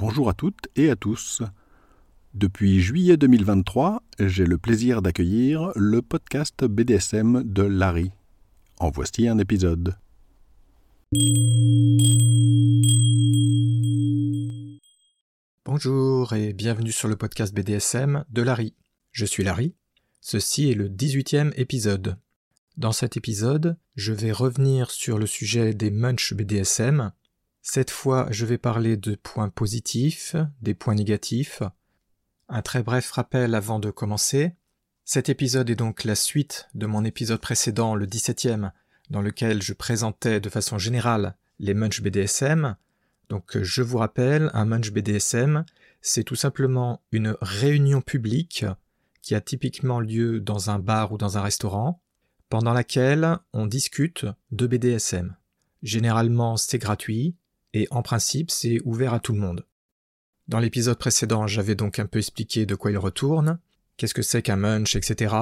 Bonjour à toutes et à tous. Depuis juillet 2023, j'ai le plaisir d'accueillir le podcast BDSM de Larry. En voici un épisode. Bonjour et bienvenue sur le podcast BDSM de Larry. Je suis Larry. Ceci est le 18e épisode. Dans cet épisode, je vais revenir sur le sujet des munch BDSM. Cette fois, je vais parler de points positifs, des points négatifs. Un très bref rappel avant de commencer. Cet épisode est donc la suite de mon épisode précédent, le 17e, dans lequel je présentais de façon générale les munch BDSM. Donc je vous rappelle, un munch BDSM, c'est tout simplement une réunion publique qui a typiquement lieu dans un bar ou dans un restaurant, pendant laquelle on discute de BDSM. Généralement, c'est gratuit et en principe, c'est ouvert à tout le monde. Dans l'épisode précédent, j'avais donc un peu expliqué de quoi il retourne, qu'est-ce que c'est qu'un munch, etc.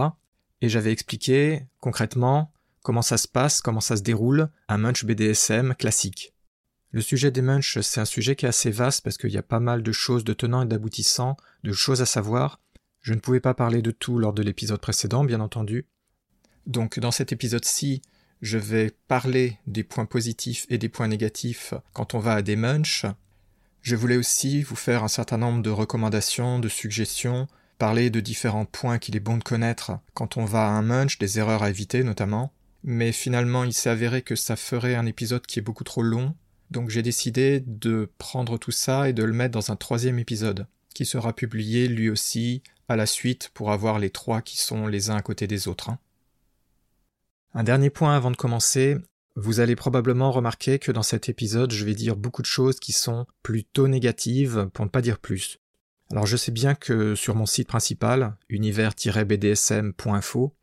Et j'avais expliqué concrètement comment ça se passe, comment ça se déroule un munch BDSM classique. Le sujet des munchs, c'est un sujet qui est assez vaste parce qu'il y a pas mal de choses de tenants et d'aboutissants, de choses à savoir. Je ne pouvais pas parler de tout lors de l'épisode précédent, bien entendu, donc dans cet épisode-ci, je vais parler des points positifs et des points négatifs quand on va à des munchs. Je voulais aussi vous faire un certain nombre de recommandations, de suggestions, parler de différents points qu'il est bon de connaître quand on va à un munch, des erreurs à éviter notamment. Mais finalement, il s'est avéré que ça ferait un épisode qui est beaucoup trop long, donc j'ai décidé de prendre tout ça et de le mettre dans un troisième épisode, qui sera publié lui aussi à la suite pour avoir les trois qui sont les uns à côté des autres. Un dernier point avant de commencer, vous allez probablement remarquer que dans cet épisode, je vais dire beaucoup de choses qui sont plutôt négatives, pour ne pas dire plus. Alors je sais bien que sur mon site principal, univers-bdsm.info,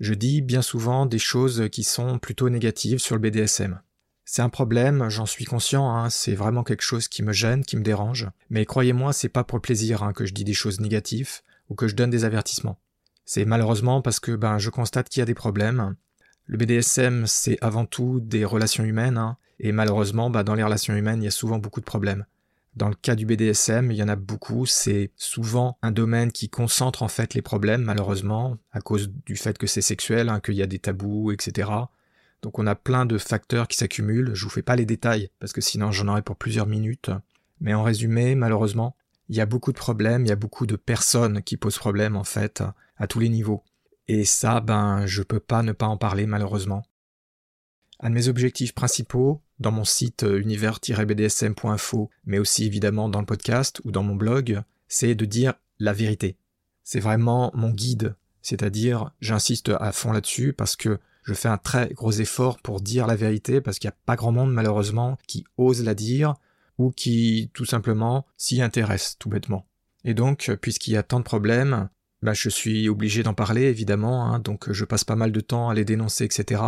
je dis bien souvent des choses qui sont plutôt négatives sur le BDSM. C'est un problème, j'en suis conscient, hein, c'est vraiment quelque chose qui me gêne, qui me dérange, mais croyez-moi, c'est pas pour le plaisir hein, que je dis des choses négatives ou que je donne des avertissements. C'est malheureusement parce que ben je constate qu'il y a des problèmes, le BDSM, c'est avant tout des relations humaines, hein, et malheureusement, bah, dans les relations humaines, il y a souvent beaucoup de problèmes. Dans le cas du BDSM, il y en a beaucoup, c'est souvent un domaine qui concentre en fait les problèmes, malheureusement, à cause du fait que c'est sexuel, hein, qu'il y a des tabous, etc. Donc on a plein de facteurs qui s'accumulent, je vous fais pas les détails, parce que sinon j'en aurais pour plusieurs minutes. Mais en résumé, malheureusement, il y a beaucoup de problèmes, il y a beaucoup de personnes qui posent problème en fait, à tous les niveaux. Et ça, ben, je peux pas ne pas en parler malheureusement. Un de mes objectifs principaux, dans mon site euh, univers-bdsm.info, mais aussi évidemment dans le podcast ou dans mon blog, c'est de dire la vérité. C'est vraiment mon guide, c'est-à-dire j'insiste à fond là-dessus parce que je fais un très gros effort pour dire la vérité parce qu'il n'y a pas grand monde malheureusement qui ose la dire ou qui tout simplement s'y intéresse tout bêtement. Et donc, puisqu'il y a tant de problèmes, bah, je suis obligé d'en parler évidemment, hein, donc je passe pas mal de temps à les dénoncer, etc.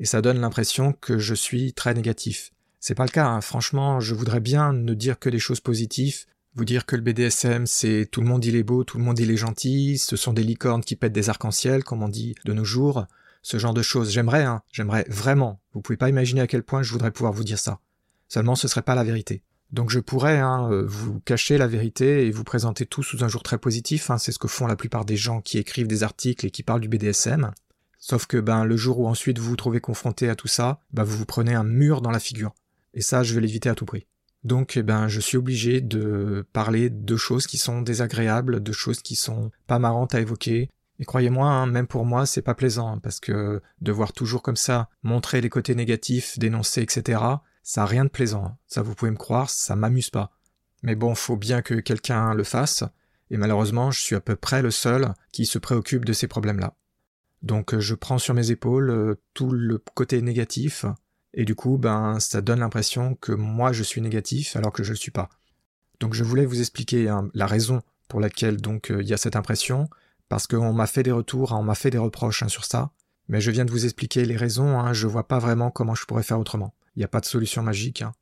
Et ça donne l'impression que je suis très négatif. C'est pas le cas, hein. franchement, je voudrais bien ne dire que des choses positives, vous dire que le BDSM c'est tout le monde il est beau, tout le monde il est gentil, ce sont des licornes qui pètent des arcs-en-ciel, comme on dit de nos jours, ce genre de choses. J'aimerais, hein, j'aimerais vraiment. Vous pouvez pas imaginer à quel point je voudrais pouvoir vous dire ça. Seulement ce serait pas la vérité. Donc je pourrais hein, euh, vous cacher la vérité et vous présenter tout sous un jour très positif, hein, c'est ce que font la plupart des gens qui écrivent des articles et qui parlent du BDSM. Sauf que ben le jour où ensuite vous vous trouvez confronté à tout ça, ben vous vous prenez un mur dans la figure. Et ça, je vais l'éviter à tout prix. Donc eh ben je suis obligé de parler de choses qui sont désagréables, de choses qui sont pas marrantes à évoquer. Et croyez-moi, hein, même pour moi, c'est pas plaisant, parce que de voir toujours comme ça, montrer les côtés négatifs, dénoncer, etc., ça a rien de plaisant. Hein. Ça, vous pouvez me croire, ça m'amuse pas. Mais bon, faut bien que quelqu'un le fasse, et malheureusement, je suis à peu près le seul qui se préoccupe de ces problèmes-là. Donc, euh, je prends sur mes épaules euh, tout le côté négatif, et du coup, ben, ça donne l'impression que moi je suis négatif alors que je le suis pas. Donc, je voulais vous expliquer hein, la raison pour laquelle donc euh, il y a cette impression, parce qu'on m'a fait des retours, hein, on m'a fait des reproches sur ça, mais je viens de vous expliquer les raisons, je vois pas vraiment comment je pourrais faire autrement. Il n'y a pas de solution magique. Hein.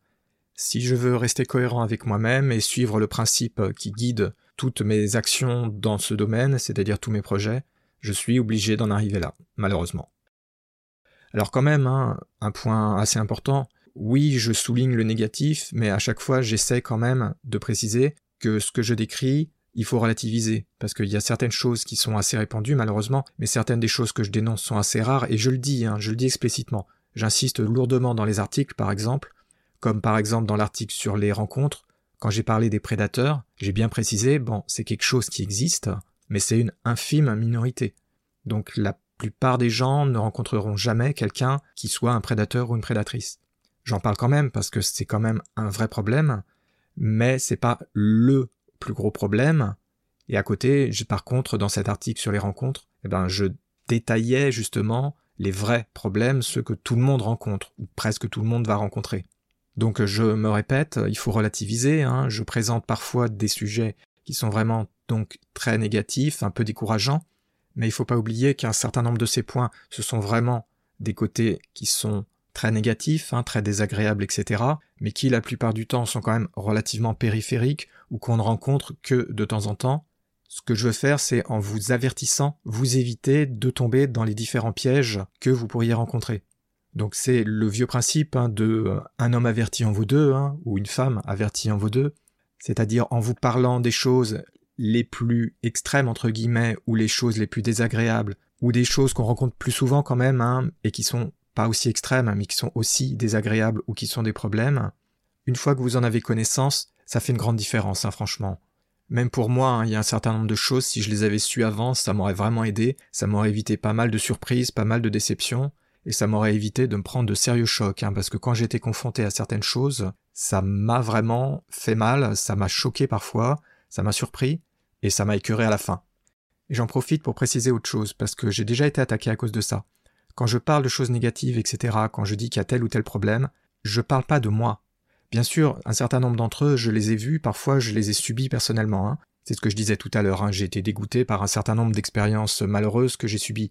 Si je veux rester cohérent avec moi-même et suivre le principe qui guide toutes mes actions dans ce domaine, c'est-à-dire tous mes projets, je suis obligé d'en arriver là, malheureusement. Alors quand même, hein, un point assez important, oui, je souligne le négatif, mais à chaque fois, j'essaie quand même de préciser que ce que je décris, il faut relativiser, parce qu'il y a certaines choses qui sont assez répandues, malheureusement, mais certaines des choses que je dénonce sont assez rares, et je le dis, hein, je le dis explicitement. J'insiste lourdement dans les articles, par exemple, comme par exemple dans l'article sur les rencontres, quand j'ai parlé des prédateurs, j'ai bien précisé, bon, c'est quelque chose qui existe, mais c'est une infime minorité. Donc la plupart des gens ne rencontreront jamais quelqu'un qui soit un prédateur ou une prédatrice. J'en parle quand même parce que c'est quand même un vrai problème, mais c'est pas le plus gros problème. Et à côté, par contre, dans cet article sur les rencontres, eh ben, je détaillais justement les vrais problèmes, ceux que tout le monde rencontre, ou presque tout le monde va rencontrer. Donc je me répète, il faut relativiser, hein. je présente parfois des sujets qui sont vraiment donc très négatifs, un peu décourageants, mais il ne faut pas oublier qu'un certain nombre de ces points, ce sont vraiment des côtés qui sont très négatifs, hein, très désagréables, etc., mais qui la plupart du temps sont quand même relativement périphériques ou qu'on ne rencontre que de temps en temps. Ce que je veux faire, c'est en vous avertissant, vous éviter de tomber dans les différents pièges que vous pourriez rencontrer. Donc c'est le vieux principe hein, de euh, un homme averti en vaut deux, hein, ou une femme avertie en vaut deux, c'est-à-dire en vous parlant des choses les plus extrêmes entre guillemets ou les choses les plus désagréables ou des choses qu'on rencontre plus souvent quand même hein, et qui sont pas aussi extrêmes mais qui sont aussi désagréables ou qui sont des problèmes. Une fois que vous en avez connaissance, ça fait une grande différence, hein, franchement. Même pour moi, hein, il y a un certain nombre de choses, si je les avais su avant, ça m'aurait vraiment aidé, ça m'aurait évité pas mal de surprises, pas mal de déceptions, et ça m'aurait évité de me prendre de sérieux chocs, hein, parce que quand j'étais confronté à certaines choses, ça m'a vraiment fait mal, ça m'a choqué parfois, ça m'a surpris et ça m'a écœuré à la fin. Et j'en profite pour préciser autre chose, parce que j'ai déjà été attaqué à cause de ça. Quand je parle de choses négatives, etc., quand je dis qu'il y a tel ou tel problème, je parle pas de moi. Bien sûr, un certain nombre d'entre eux, je les ai vus, parfois je les ai subis personnellement. Hein. C'est ce que je disais tout à l'heure, hein. j'ai été dégoûté par un certain nombre d'expériences malheureuses que j'ai subies.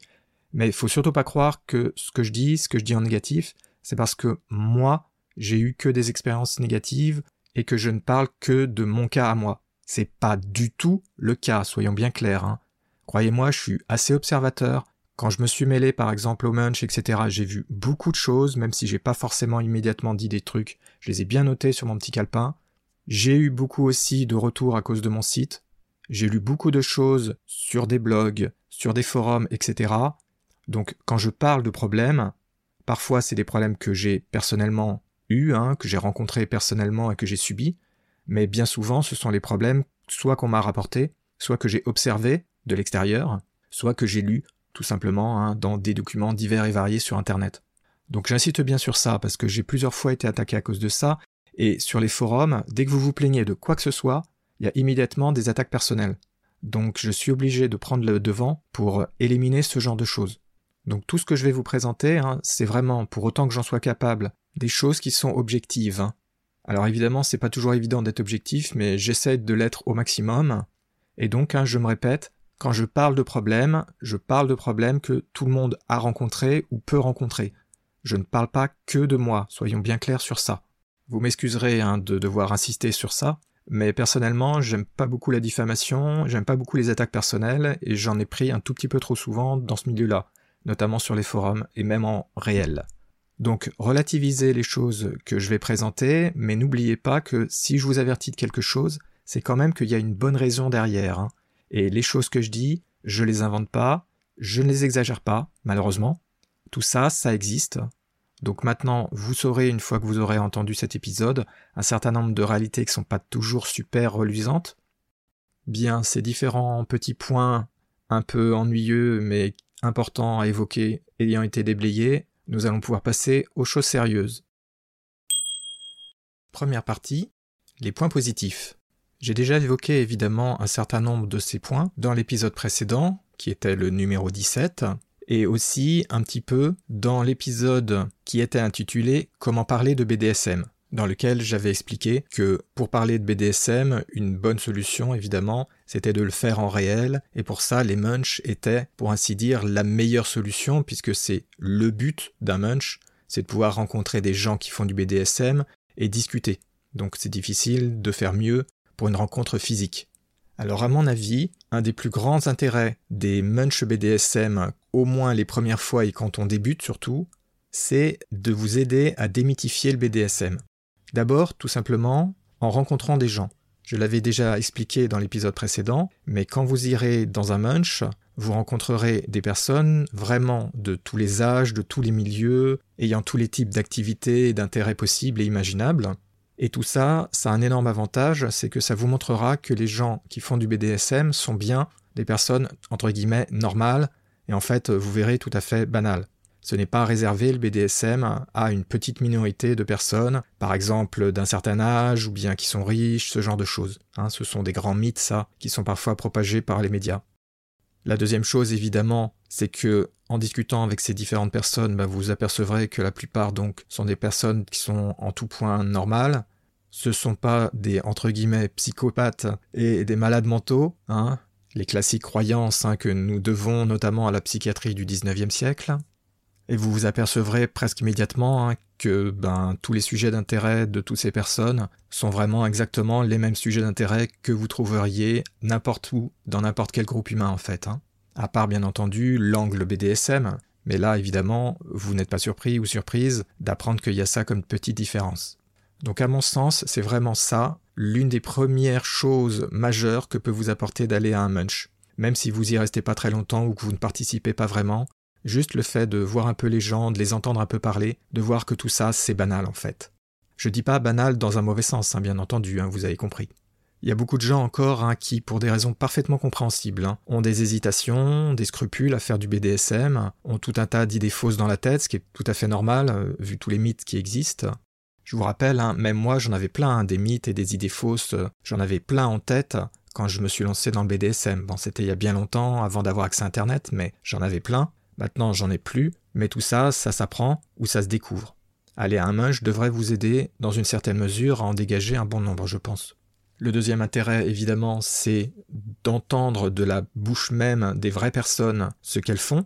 Mais il faut surtout pas croire que ce que je dis, ce que je dis en négatif, c'est parce que moi, j'ai eu que des expériences négatives et que je ne parle que de mon cas à moi. C'est pas du tout le cas, soyons bien clairs. Hein. Croyez-moi, je suis assez observateur. Quand je me suis mêlé par exemple au munch, etc., j'ai vu beaucoup de choses, même si j'ai pas forcément immédiatement dit des trucs, je les ai bien notés sur mon petit calepin. J'ai eu beaucoup aussi de retours à cause de mon site. J'ai lu beaucoup de choses sur des blogs, sur des forums, etc. Donc quand je parle de problèmes, parfois c'est des problèmes que j'ai personnellement eus, hein, que j'ai rencontrés personnellement et que j'ai subis, mais bien souvent ce sont les problèmes soit qu'on m'a rapportés, soit que j'ai observés de l'extérieur, soit que j'ai lu tout simplement hein, dans des documents divers et variés sur Internet. Donc j'insiste bien sur ça parce que j'ai plusieurs fois été attaqué à cause de ça, et sur les forums, dès que vous vous plaignez de quoi que ce soit, il y a immédiatement des attaques personnelles. Donc je suis obligé de prendre le devant pour éliminer ce genre de choses. Donc tout ce que je vais vous présenter, hein, c'est vraiment, pour autant que j'en sois capable, des choses qui sont objectives. Hein. Alors évidemment, c'est pas toujours évident d'être objectif, mais j'essaie de l'être au maximum. Et donc, je me répète, quand je parle de problèmes, je parle de problèmes que tout le monde a rencontrés ou peut rencontrer. Je ne parle pas que de moi, soyons bien clairs sur ça. Vous m'excuserez hein, de devoir insister sur ça, mais personnellement, j'aime pas beaucoup la diffamation, j'aime pas beaucoup les attaques personnelles, et j'en ai pris un tout petit peu trop souvent dans ce milieu-là, notamment sur les forums et même en réel. Donc relativisez les choses que je vais présenter, mais n'oubliez pas que si je vous avertis de quelque chose, c'est quand même qu'il y a une bonne raison derrière. Hein. Et les choses que je dis, je les invente pas, je ne les exagère pas, malheureusement. Tout ça, ça existe. Donc maintenant, vous saurez, une fois que vous aurez entendu cet épisode, un certain nombre de réalités qui sont pas toujours super reluisantes. Bien, ces différents petits points un peu ennuyeux mais importants à évoquer ayant été déblayés, nous allons pouvoir passer aux choses sérieuses. Première partie, les points positifs. J'ai déjà évoqué évidemment un certain nombre de ces points dans l'épisode précédent, qui était le numéro 17, et aussi un petit peu dans l'épisode qui était intitulé Comment parler de BDSM dans lequel j'avais expliqué que pour parler de BDSM, une bonne solution évidemment, c'était de le faire en réel, et pour ça les munch étaient, pour ainsi dire, la meilleure solution, puisque c'est le but d'un munch, c'est de pouvoir rencontrer des gens qui font du BDSM et discuter. Donc c'est difficile de faire mieux pour une rencontre physique. Alors à mon avis, un des plus grands intérêts des munch BDSM, au moins les premières fois et quand on débute surtout, c'est de vous aider à démythifier le BDSM. D'abord, tout simplement, en rencontrant des gens. Je l'avais déjà expliqué dans l'épisode précédent, mais quand vous irez dans un munch, vous rencontrerez des personnes vraiment de tous les âges, de tous les milieux, ayant tous les types d'activités et d'intérêts possibles et imaginables. Et tout ça, ça a un énorme avantage, c'est que ça vous montrera que les gens qui font du BDSM sont bien des personnes, entre guillemets, normales, et en fait, vous verrez tout à fait banales. Ce n'est pas réservé le BDSM à une petite minorité de personnes, par exemple d'un certain âge ou bien qui sont riches, ce genre de choses. Hein. ce sont des grands mythes, ça, qui sont parfois propagés par les médias. La deuxième chose, évidemment, c'est que en discutant avec ces différentes personnes, bah, vous apercevrez que la plupart donc sont des personnes qui sont en tout point normales. Ce sont pas des entre guillemets psychopathes et des malades mentaux, hein, les classiques croyances hein, que nous devons notamment à la psychiatrie du XIXe siècle. Et vous vous apercevrez presque immédiatement hein, que ben, tous les sujets d'intérêt de toutes ces personnes sont vraiment exactement les mêmes sujets d'intérêt que vous trouveriez n'importe où, dans n'importe quel groupe humain en fait. Hein. À part bien entendu l'angle BDSM, mais là évidemment vous n'êtes pas surpris ou surprise d'apprendre qu'il y a ça comme petite différence. Donc à mon sens, c'est vraiment ça l'une des premières choses majeures que peut vous apporter d'aller à un munch. Même si vous y restez pas très longtemps ou que vous ne participez pas vraiment, Juste le fait de voir un peu les gens, de les entendre un peu parler, de voir que tout ça, c'est banal en fait. Je dis pas banal dans un mauvais sens, hein, bien entendu, hein, vous avez compris. Il y a beaucoup de gens encore hein, qui, pour des raisons parfaitement compréhensibles, ont des hésitations, des scrupules à faire du BDSM, ont tout un tas d'idées fausses dans la tête, ce qui est tout à fait normal, euh, vu tous les mythes qui existent. Je vous rappelle, même moi j'en avais plein, des mythes et des idées fausses, j'en avais plein en tête quand je me suis lancé dans le BDSM. Bon, c'était il y a bien longtemps, avant d'avoir accès à Internet, mais j'en avais plein. Maintenant, j'en ai plus, mais tout ça, ça s'apprend ou ça se découvre. Aller à un munch devrait vous aider, dans une certaine mesure, à en dégager un bon nombre, je pense. Le deuxième intérêt, évidemment, c'est d'entendre de la bouche même des vraies personnes ce qu'elles font,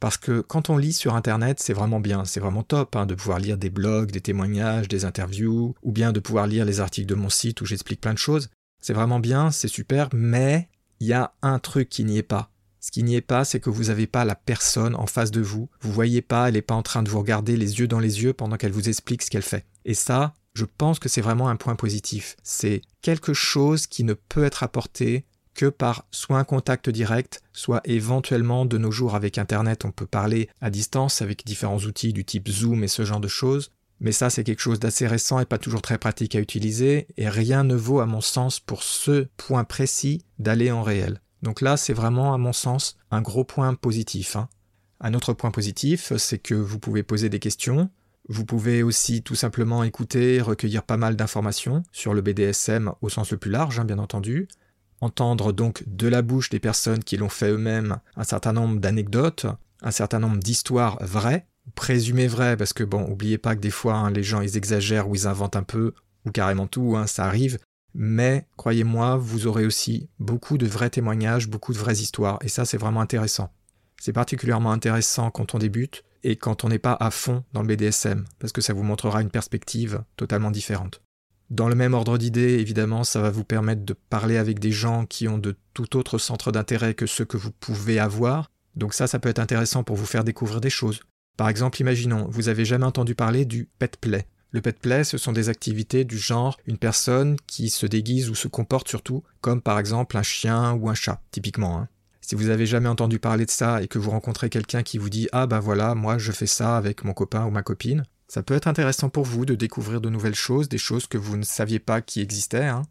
parce que quand on lit sur Internet, c'est vraiment bien, c'est vraiment top hein, de pouvoir lire des blogs, des témoignages, des interviews, ou bien de pouvoir lire les articles de mon site où j'explique plein de choses. C'est vraiment bien, c'est super, mais il y a un truc qui n'y est pas. Ce qui n'y est pas, c'est que vous n'avez pas la personne en face de vous. Vous voyez pas, elle n'est pas en train de vous regarder les yeux dans les yeux pendant qu'elle vous explique ce qu'elle fait. Et ça, je pense que c'est vraiment un point positif. C'est quelque chose qui ne peut être apporté que par soit un contact direct, soit éventuellement de nos jours avec Internet, on peut parler à distance avec différents outils du type Zoom et ce genre de choses. Mais ça, c'est quelque chose d'assez récent et pas toujours très pratique à utiliser, et rien ne vaut, à mon sens, pour ce point précis, d'aller en réel. Donc là, c'est vraiment, à mon sens, un gros point positif. Hein. Un autre point positif, c'est que vous pouvez poser des questions. Vous pouvez aussi tout simplement écouter, recueillir pas mal d'informations sur le BDSM au sens le plus large, hein, bien entendu. Entendre donc de la bouche des personnes qui l'ont fait eux-mêmes un certain nombre d'anecdotes, un certain nombre d'histoires vraies, présumées vraies, parce que bon, oubliez pas que des fois hein, les gens ils exagèrent ou ils inventent un peu, ou carrément tout, ça arrive, mais croyez-moi, vous aurez aussi beaucoup de vrais témoignages, beaucoup de vraies histoires, et ça c'est vraiment intéressant. C'est particulièrement intéressant quand on débute et quand on n'est pas à fond dans le BDSM, parce que ça vous montrera une perspective totalement différente. Dans le même ordre d'idées, évidemment, ça va vous permettre de parler avec des gens qui ont de tout autre centre d'intérêt que ceux que vous pouvez avoir, donc ça, ça peut être intéressant pour vous faire découvrir des choses. Par exemple, imaginons, vous avez jamais entendu parler du pet play. Le pet play, ce sont des activités du genre une personne qui se déguise ou se comporte surtout comme par exemple un chien ou un chat, typiquement. Hein. Si vous avez jamais entendu parler de ça et que vous rencontrez quelqu'un qui vous dit Ah ben voilà, moi je fais ça avec mon copain ou ma copine, ça peut être intéressant pour vous de découvrir de nouvelles choses, des choses que vous ne saviez pas qui existaient. Hein.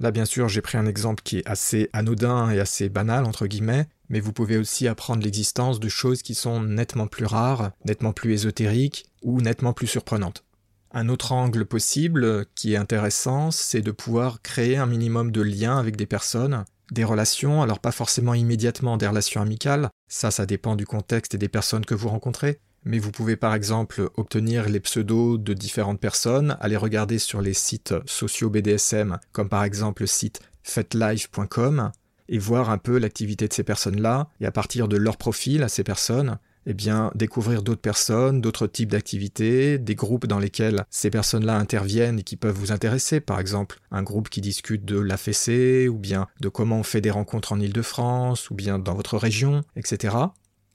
Là bien sûr j'ai pris un exemple qui est assez anodin et assez banal entre guillemets, mais vous pouvez aussi apprendre l'existence de choses qui sont nettement plus rares, nettement plus ésotériques ou nettement plus surprenantes. Un autre angle possible qui est intéressant, c'est de pouvoir créer un minimum de liens avec des personnes, des relations, alors pas forcément immédiatement des relations amicales, ça ça dépend du contexte et des personnes que vous rencontrez, mais vous pouvez par exemple obtenir les pseudos de différentes personnes, aller regarder sur les sites sociaux BDSM, comme par exemple le site fetlife.com, et voir un peu l'activité de ces personnes-là, et à partir de leur profil à ces personnes, eh bien, découvrir d'autres personnes, d'autres types d'activités, des groupes dans lesquels ces personnes-là interviennent et qui peuvent vous intéresser. Par exemple, un groupe qui discute de l'AFC, ou bien de comment on fait des rencontres en Ile-de-France, ou bien dans votre région, etc.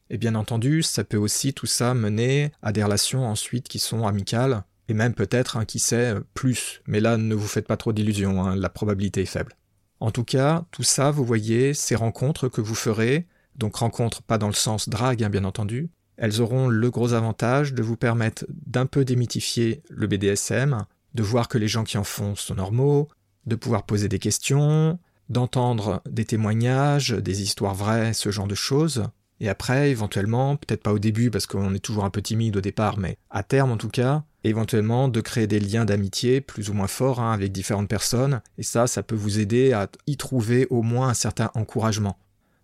Et bien entendu, ça peut aussi tout ça mener à des relations ensuite qui sont amicales, et même peut-être, hein, qui sait, plus. Mais là, ne vous faites pas trop d'illusions, hein, la probabilité est faible. En tout cas, tout ça, vous voyez, ces rencontres que vous ferez, donc rencontres pas dans le sens drague, hein, bien entendu, elles auront le gros avantage de vous permettre d'un peu démythifier le BDSM, de voir que les gens qui en font sont normaux, de pouvoir poser des questions, d'entendre des témoignages, des histoires vraies, ce genre de choses, et après, éventuellement, peut-être pas au début parce qu'on est toujours un peu timide au départ, mais à terme en tout cas, éventuellement de créer des liens d'amitié plus ou moins forts hein, avec différentes personnes, et ça, ça peut vous aider à y trouver au moins un certain encouragement.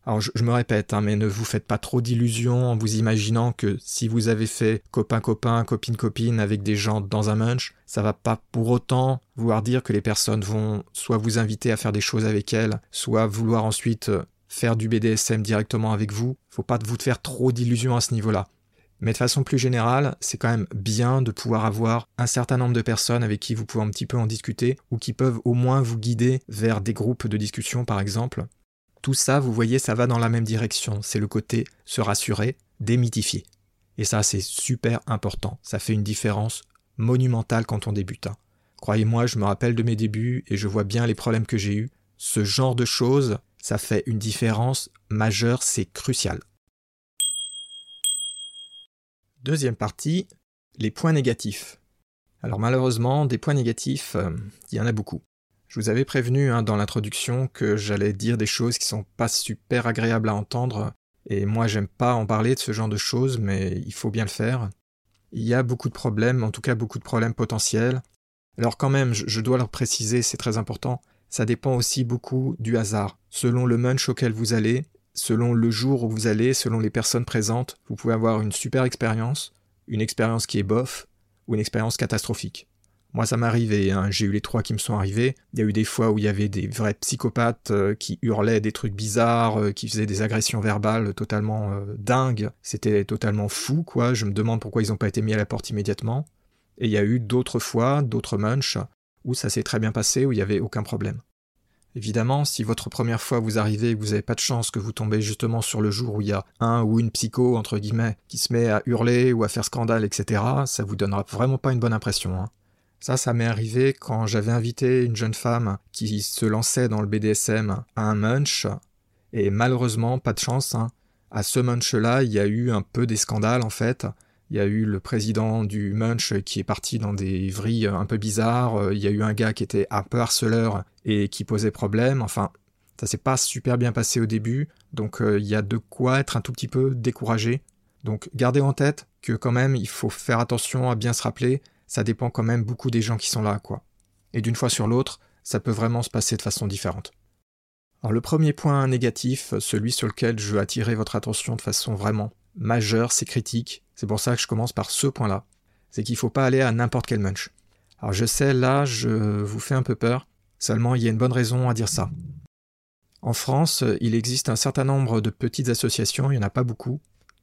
Alors je, me répète, hein, mais ne vous faites pas trop d'illusions en vous imaginant que si vous avez fait copain-copain, copine-copine avec des gens dans un munch, ça va pas pour autant vouloir dire que les personnes vont soit vous inviter à faire des choses avec elles, soit vouloir ensuite euh, faire du BDSM directement avec vous. Faut pas vous faire trop d'illusions à ce niveau-là. Mais de façon plus générale, c'est quand même bien de pouvoir avoir un certain nombre de personnes avec qui vous pouvez un petit peu en discuter ou qui peuvent au moins vous guider vers des groupes de discussion par exemple tout ça, vous voyez, ça va dans la même direction. C'est le côté se rassurer, démythifier. Et ça, c'est super important. Ça fait une différence monumentale quand on débute. Hein. Croyez-moi, je me rappelle de mes débuts et je vois bien les problèmes que j'ai eus. Ce genre de choses, ça fait une différence majeure, c'est crucial. Deuxième partie, les points négatifs. Alors malheureusement, des points négatifs, euh, il y en a beaucoup. Je vous avais prévenu hein, dans l'introduction que j'allais dire des choses qui sont pas super agréables à entendre, et moi j'aime pas en parler de ce genre de choses, mais il faut bien le faire. Il y a beaucoup de problèmes, en tout cas beaucoup de problèmes potentiels. Alors quand même, je dois leur préciser, c'est très important, ça dépend aussi beaucoup du hasard. Selon le munch auquel vous allez, selon le jour où vous allez, selon les personnes présentes, vous pouvez avoir une super expérience, une expérience qui est bof, ou une expérience catastrophique. Moi, ça m'est arrivé, hein. j'ai eu les trois qui me sont arrivés. Il y a eu des fois où il y avait des vrais psychopathes euh, qui hurlaient des trucs bizarres, euh, qui faisaient des agressions verbales totalement euh, dingues. C'était totalement fou, quoi. Je me demande pourquoi ils n'ont pas été mis à la porte immédiatement. Et il y a eu d'autres fois, d'autres munchs, où ça s'est très bien passé, où il n'y avait aucun problème. Évidemment, si votre première fois vous arrivez et que vous n'avez pas de chance que vous tombez justement sur le jour où il y a un ou une psycho, entre guillemets, qui se met à hurler ou à faire scandale, etc., ça vous donnera vraiment pas une bonne impression. Hein. Ça, ça m'est arrivé quand j'avais invité une jeune femme qui se lançait dans le BDSM à un munch, et malheureusement, pas de chance, hein. à ce munch-là, il y a eu un peu des scandales en fait. Il y a eu le président du munch qui est parti dans des vrilles un peu bizarres, il y a eu un gars qui était un peu harceleur et qui posait problème, enfin, ça s'est pas super bien passé au début, donc euh, il y a de quoi être un tout petit peu découragé. Donc gardez en tête que quand même il faut faire attention à bien se rappeler ça dépend quand même beaucoup des gens qui sont là, quoi. Et d'une fois sur l'autre, ça peut vraiment se passer de façon différente. Alors le premier point négatif, celui sur lequel je veux attirer votre attention de façon vraiment majeure, c'est critique. C'est pour ça que je commence par ce point-là. C'est qu'il ne faut pas aller à n'importe quel munch. Alors je sais, là, je vous fais un peu peur. Seulement, il y a une bonne raison à dire ça. En France, il existe un certain nombre de petites associations, il n'y en a pas beaucoup.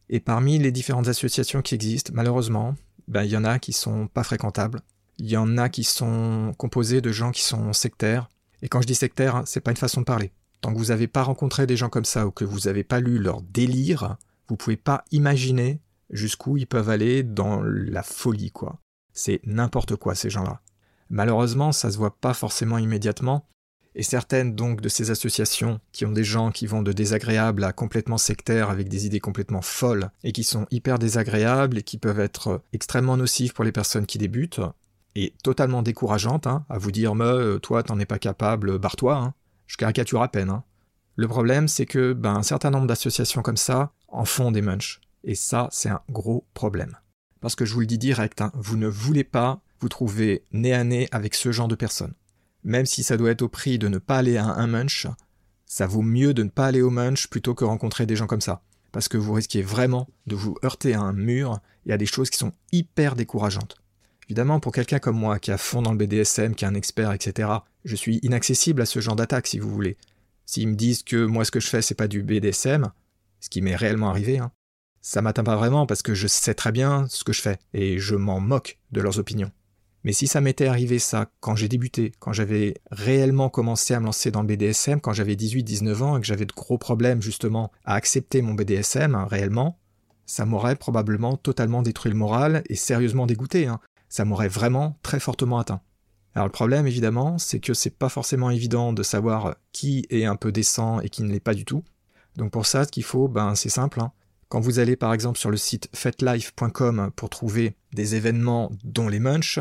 Et parmi les différentes associations qui existent, malheureusement, ben, il y en a qui sont pas fréquentables. Il y en a qui sont composés de gens qui sont sectaires. Et quand je dis sectaire, c'est pas une façon de parler. Tant que vous n'avez pas rencontré des gens comme ça ou que vous n'avez pas lu leur délire, vous pouvez pas imaginer jusqu'où ils peuvent aller dans la folie, quoi. C'est n'importe quoi, ces gens-là. Malheureusement, ça se voit pas forcément immédiatement, et certaines donc de ces associations qui ont des gens qui vont de désagréables à complètement sectaires avec des idées complètement folles et qui sont hyper désagréables et qui peuvent être extrêmement nocives pour les personnes qui débutent et totalement décourageantes, hein, à vous dire me euh, toi t'en es pas capable, barre-toi, hein. je caricature à peine. Hein. Le problème c'est que ben, un certain nombre d'associations comme ça en font des munchs et ça c'est un gros problème. Parce que je vous le dis direct, vous ne voulez pas vous trouver nez à nez avec ce genre de personnes même si ça doit être au prix de ne pas aller à un munch, ça vaut mieux de ne pas aller au munch plutôt que rencontrer des gens comme ça. Parce que vous risquez vraiment de vous heurter à un mur et à des choses qui sont hyper décourageantes. Évidemment, pour quelqu'un comme moi, qui a fond dans le BDSM, qui est un expert, etc., je suis inaccessible à ce genre d'attaque, si vous voulez. S'ils me disent que moi, ce que je fais, c'est pas du BDSM, ce qui m'est réellement arrivé, hein, ça m'atteint pas vraiment parce que je sais très bien ce que je fais et je m'en moque de leurs opinions. Mais si ça m'était arrivé ça quand j'ai débuté, quand j'avais réellement commencé à me lancer dans le BDSM, quand j'avais 18-19 ans et que j'avais de gros problèmes justement à accepter mon BDSM hein, réellement, ça m'aurait probablement totalement détruit le moral et sérieusement dégoûté. Hein. Ça m'aurait vraiment très fortement atteint. Alors le problème, évidemment, c'est que c'est pas forcément évident de savoir qui est un peu décent et qui ne l'est pas du tout. Donc pour ça, ce qu'il faut, ben c'est simple. Hein. Quand vous allez par exemple sur le site fetlife.com pour trouver des événements dont les munch,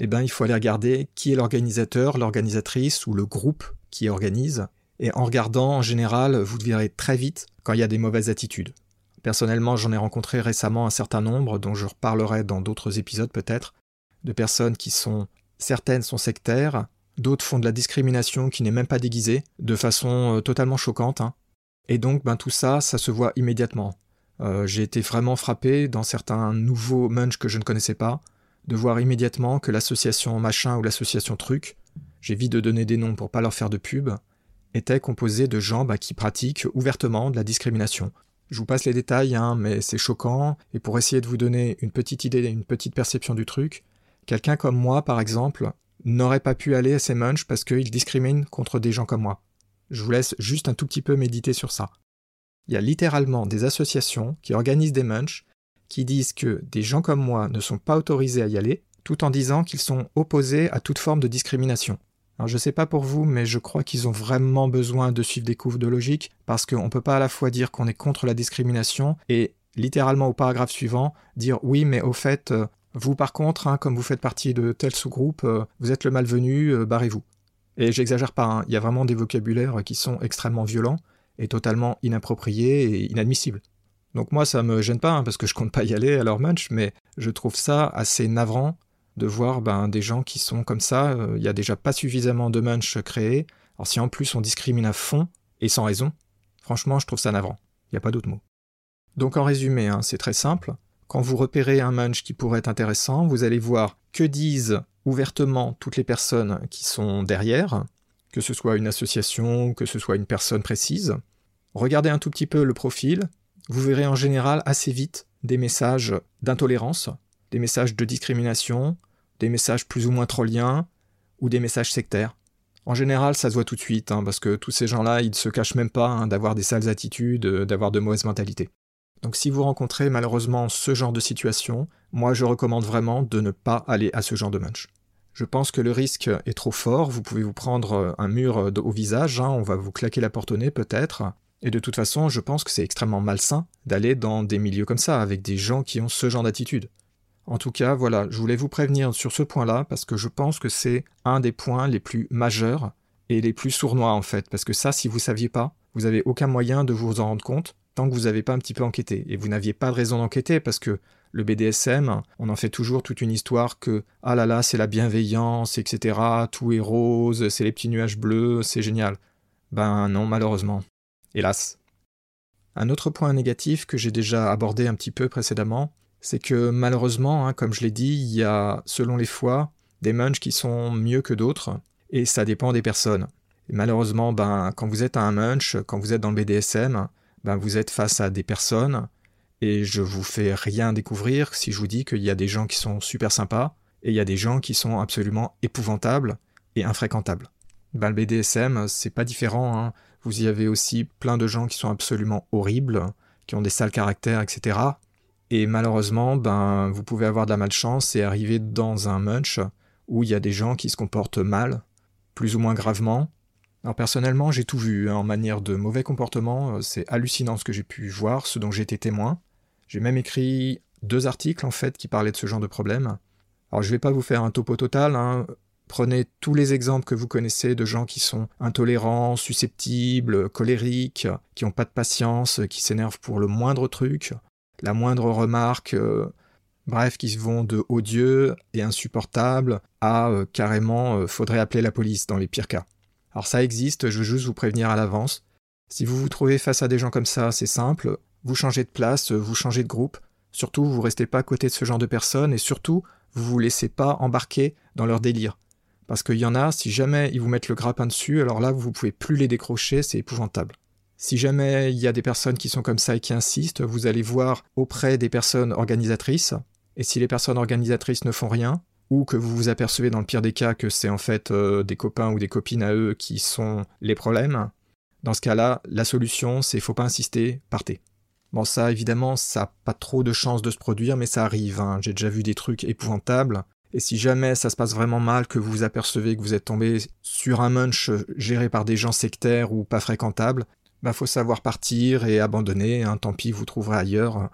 eh ben il faut aller regarder qui est l'organisateur, l'organisatrice ou le groupe qui organise. Et en regardant, en général, vous verrez très vite quand il y a des mauvaises attitudes. Personnellement, j'en ai rencontré récemment un certain nombre, dont je reparlerai dans d'autres épisodes peut-être, de personnes qui sont certaines sont sectaires, d'autres font de la discrimination qui n'est même pas déguisée, de façon euh, totalement choquante. Hein. Et donc, ben, tout ça, ça se voit immédiatement. Euh, j'ai été vraiment frappé dans certains nouveaux munch que je ne connaissais pas, de voir immédiatement que l'association machin ou l'association truc, j'ai vite de donner des noms pour pas leur faire de pub, était composée de gens ben, qui pratiquent ouvertement de la discrimination. Je vous passe les détails, hein, mais c'est choquant, et pour essayer de vous donner une petite idée, une petite perception du truc, quelqu'un comme moi, par exemple, n'aurait pas pu aller à ces munch parce qu'il discrimine contre des gens comme moi. Je vous laisse juste un tout petit peu méditer sur ça. Il y a littéralement des associations qui organisent des munch qui disent que des gens comme moi ne sont pas autorisés à y aller, tout en disant qu'ils sont opposés à toute forme de discrimination. Alors je sais pas pour vous, mais je crois qu'ils ont vraiment besoin de suivre des couves de logique, parce qu'on peut pas à la fois dire qu'on est contre la discrimination et littéralement au paragraphe suivant dire oui mais au fait euh, vous par contre hein, comme vous faites partie de tel sous-groupe euh, vous êtes le malvenu euh, barrez-vous et j'exagère pas hein, il y a vraiment des vocabulaires qui sont extrêmement violents et totalement inappropriés et inadmissibles donc moi ça me gêne pas hein, parce que je compte pas y aller à leur match mais je trouve ça assez navrant de voir ben, des gens qui sont comme ça. Euh, il n'y a déjà pas suffisamment de munch créés. Alors si en plus on discrimine à fond, et sans raison, franchement je trouve ça navrant. Il n'y a pas d'autre mot. Donc en résumé, hein, c'est très simple. Quand vous repérez un munch qui pourrait être intéressant, vous allez voir que disent ouvertement toutes les personnes qui sont derrière, que ce soit une association, que ce soit une personne précise. Regardez un tout petit peu le profil, vous verrez en général assez vite des messages d'intolérance, des messages de discrimination, des messages plus ou moins trolliens, ou des messages sectaires. En général, ça se voit tout de suite, hein, parce que tous ces gens-là, ils ne se cachent même pas hein, d'avoir des sales attitudes, euh, d'avoir de mauvaises mentalités. Donc si vous rencontrez malheureusement ce genre de situation, moi je recommande vraiment de ne pas aller à ce genre de munch. Je pense que le risque est trop fort, vous pouvez vous prendre euh, un mur euh, au visage, hein, on va vous claquer la porte au nez peut-être, et de toute façon je pense que c'est extrêmement malsain d'aller dans des milieux comme ça, avec des gens qui ont ce genre d'attitude. En tout cas, voilà, je voulais vous prévenir sur ce point-là parce que je pense que c'est un des points les plus majeurs et les plus sournois en fait. Parce que ça, si vous saviez pas, vous n'avez aucun moyen de vous en rendre compte tant que vous n'avez pas un petit peu enquêté. Et vous n'aviez pas de raison d'enquêter parce que le BDSM, on en fait toujours toute une histoire que ah là là, c'est la bienveillance, etc. Tout est rose, c'est les petits nuages bleus, c'est génial. Ben non, malheureusement. Hélas. Un autre point négatif que j'ai déjà abordé un petit peu précédemment, c'est que malheureusement, hein, comme je l'ai dit, il y a, selon les fois, des munchs qui sont mieux que d'autres, et ça dépend des personnes. Et malheureusement, ben, quand vous êtes à un munch, quand vous êtes dans le BDSM, ben, vous êtes face à des personnes, et je vous fais rien découvrir si je vous dis qu'il y a des gens qui sont super sympas, et il y a des gens qui sont absolument épouvantables et infréquentables. Ben, le BDSM, c'est pas différent, hein. Vous y avez aussi plein de gens qui sont absolument horribles, qui ont des sales caractères, etc. Et malheureusement, ben, vous pouvez avoir de la malchance et arriver dans un munch où il y a des gens qui se comportent mal, plus ou moins gravement. Alors personnellement, j'ai tout vu hein, en manière de mauvais comportement, c'est hallucinant ce que j'ai pu voir, ce dont j'ai été témoin. J'ai même écrit deux articles en fait qui parlaient de ce genre de problème. Alors je vais pas vous faire un topo total, hein. Prenez tous les exemples que vous connaissez de gens qui sont intolérants, susceptibles, colériques, qui n'ont pas de patience, qui s'énervent pour le moindre truc, la moindre remarque, euh, bref, qui vont de odieux et insupportable à euh, carrément euh, faudrait appeler la police dans les pires cas. Alors ça existe, je veux juste vous prévenir à l'avance. Si vous vous trouvez face à des gens comme ça, c'est simple, vous changez de place, vous changez de groupe, surtout vous restez pas à côté de ce genre de personnes et surtout vous vous laissez pas embarquer dans leur délire. Parce qu'il y en a, si jamais ils vous mettent le grappin dessus, alors là vous pouvez plus les décrocher, c'est épouvantable. Si jamais il y a des personnes qui sont comme ça et qui insistent, vous allez voir auprès des personnes organisatrices. Et si les personnes organisatrices ne font rien, ou que vous vous apercevez dans le pire des cas que c'est en fait euh, des copains ou des copines à eux qui sont les problèmes, dans ce cas-là, la solution c'est faut pas insister, partez. Bon, ça, évidemment, ça n'a pas trop de chances de se produire, mais ça arrive. Hein. J'ai déjà vu des trucs épouvantables. Et si jamais ça se passe vraiment mal, que vous vous apercevez que vous êtes tombé sur un munch géré par des gens sectaires ou pas fréquentables, bah faut savoir partir et abandonner. Hein. Tant pis, vous trouverez ailleurs.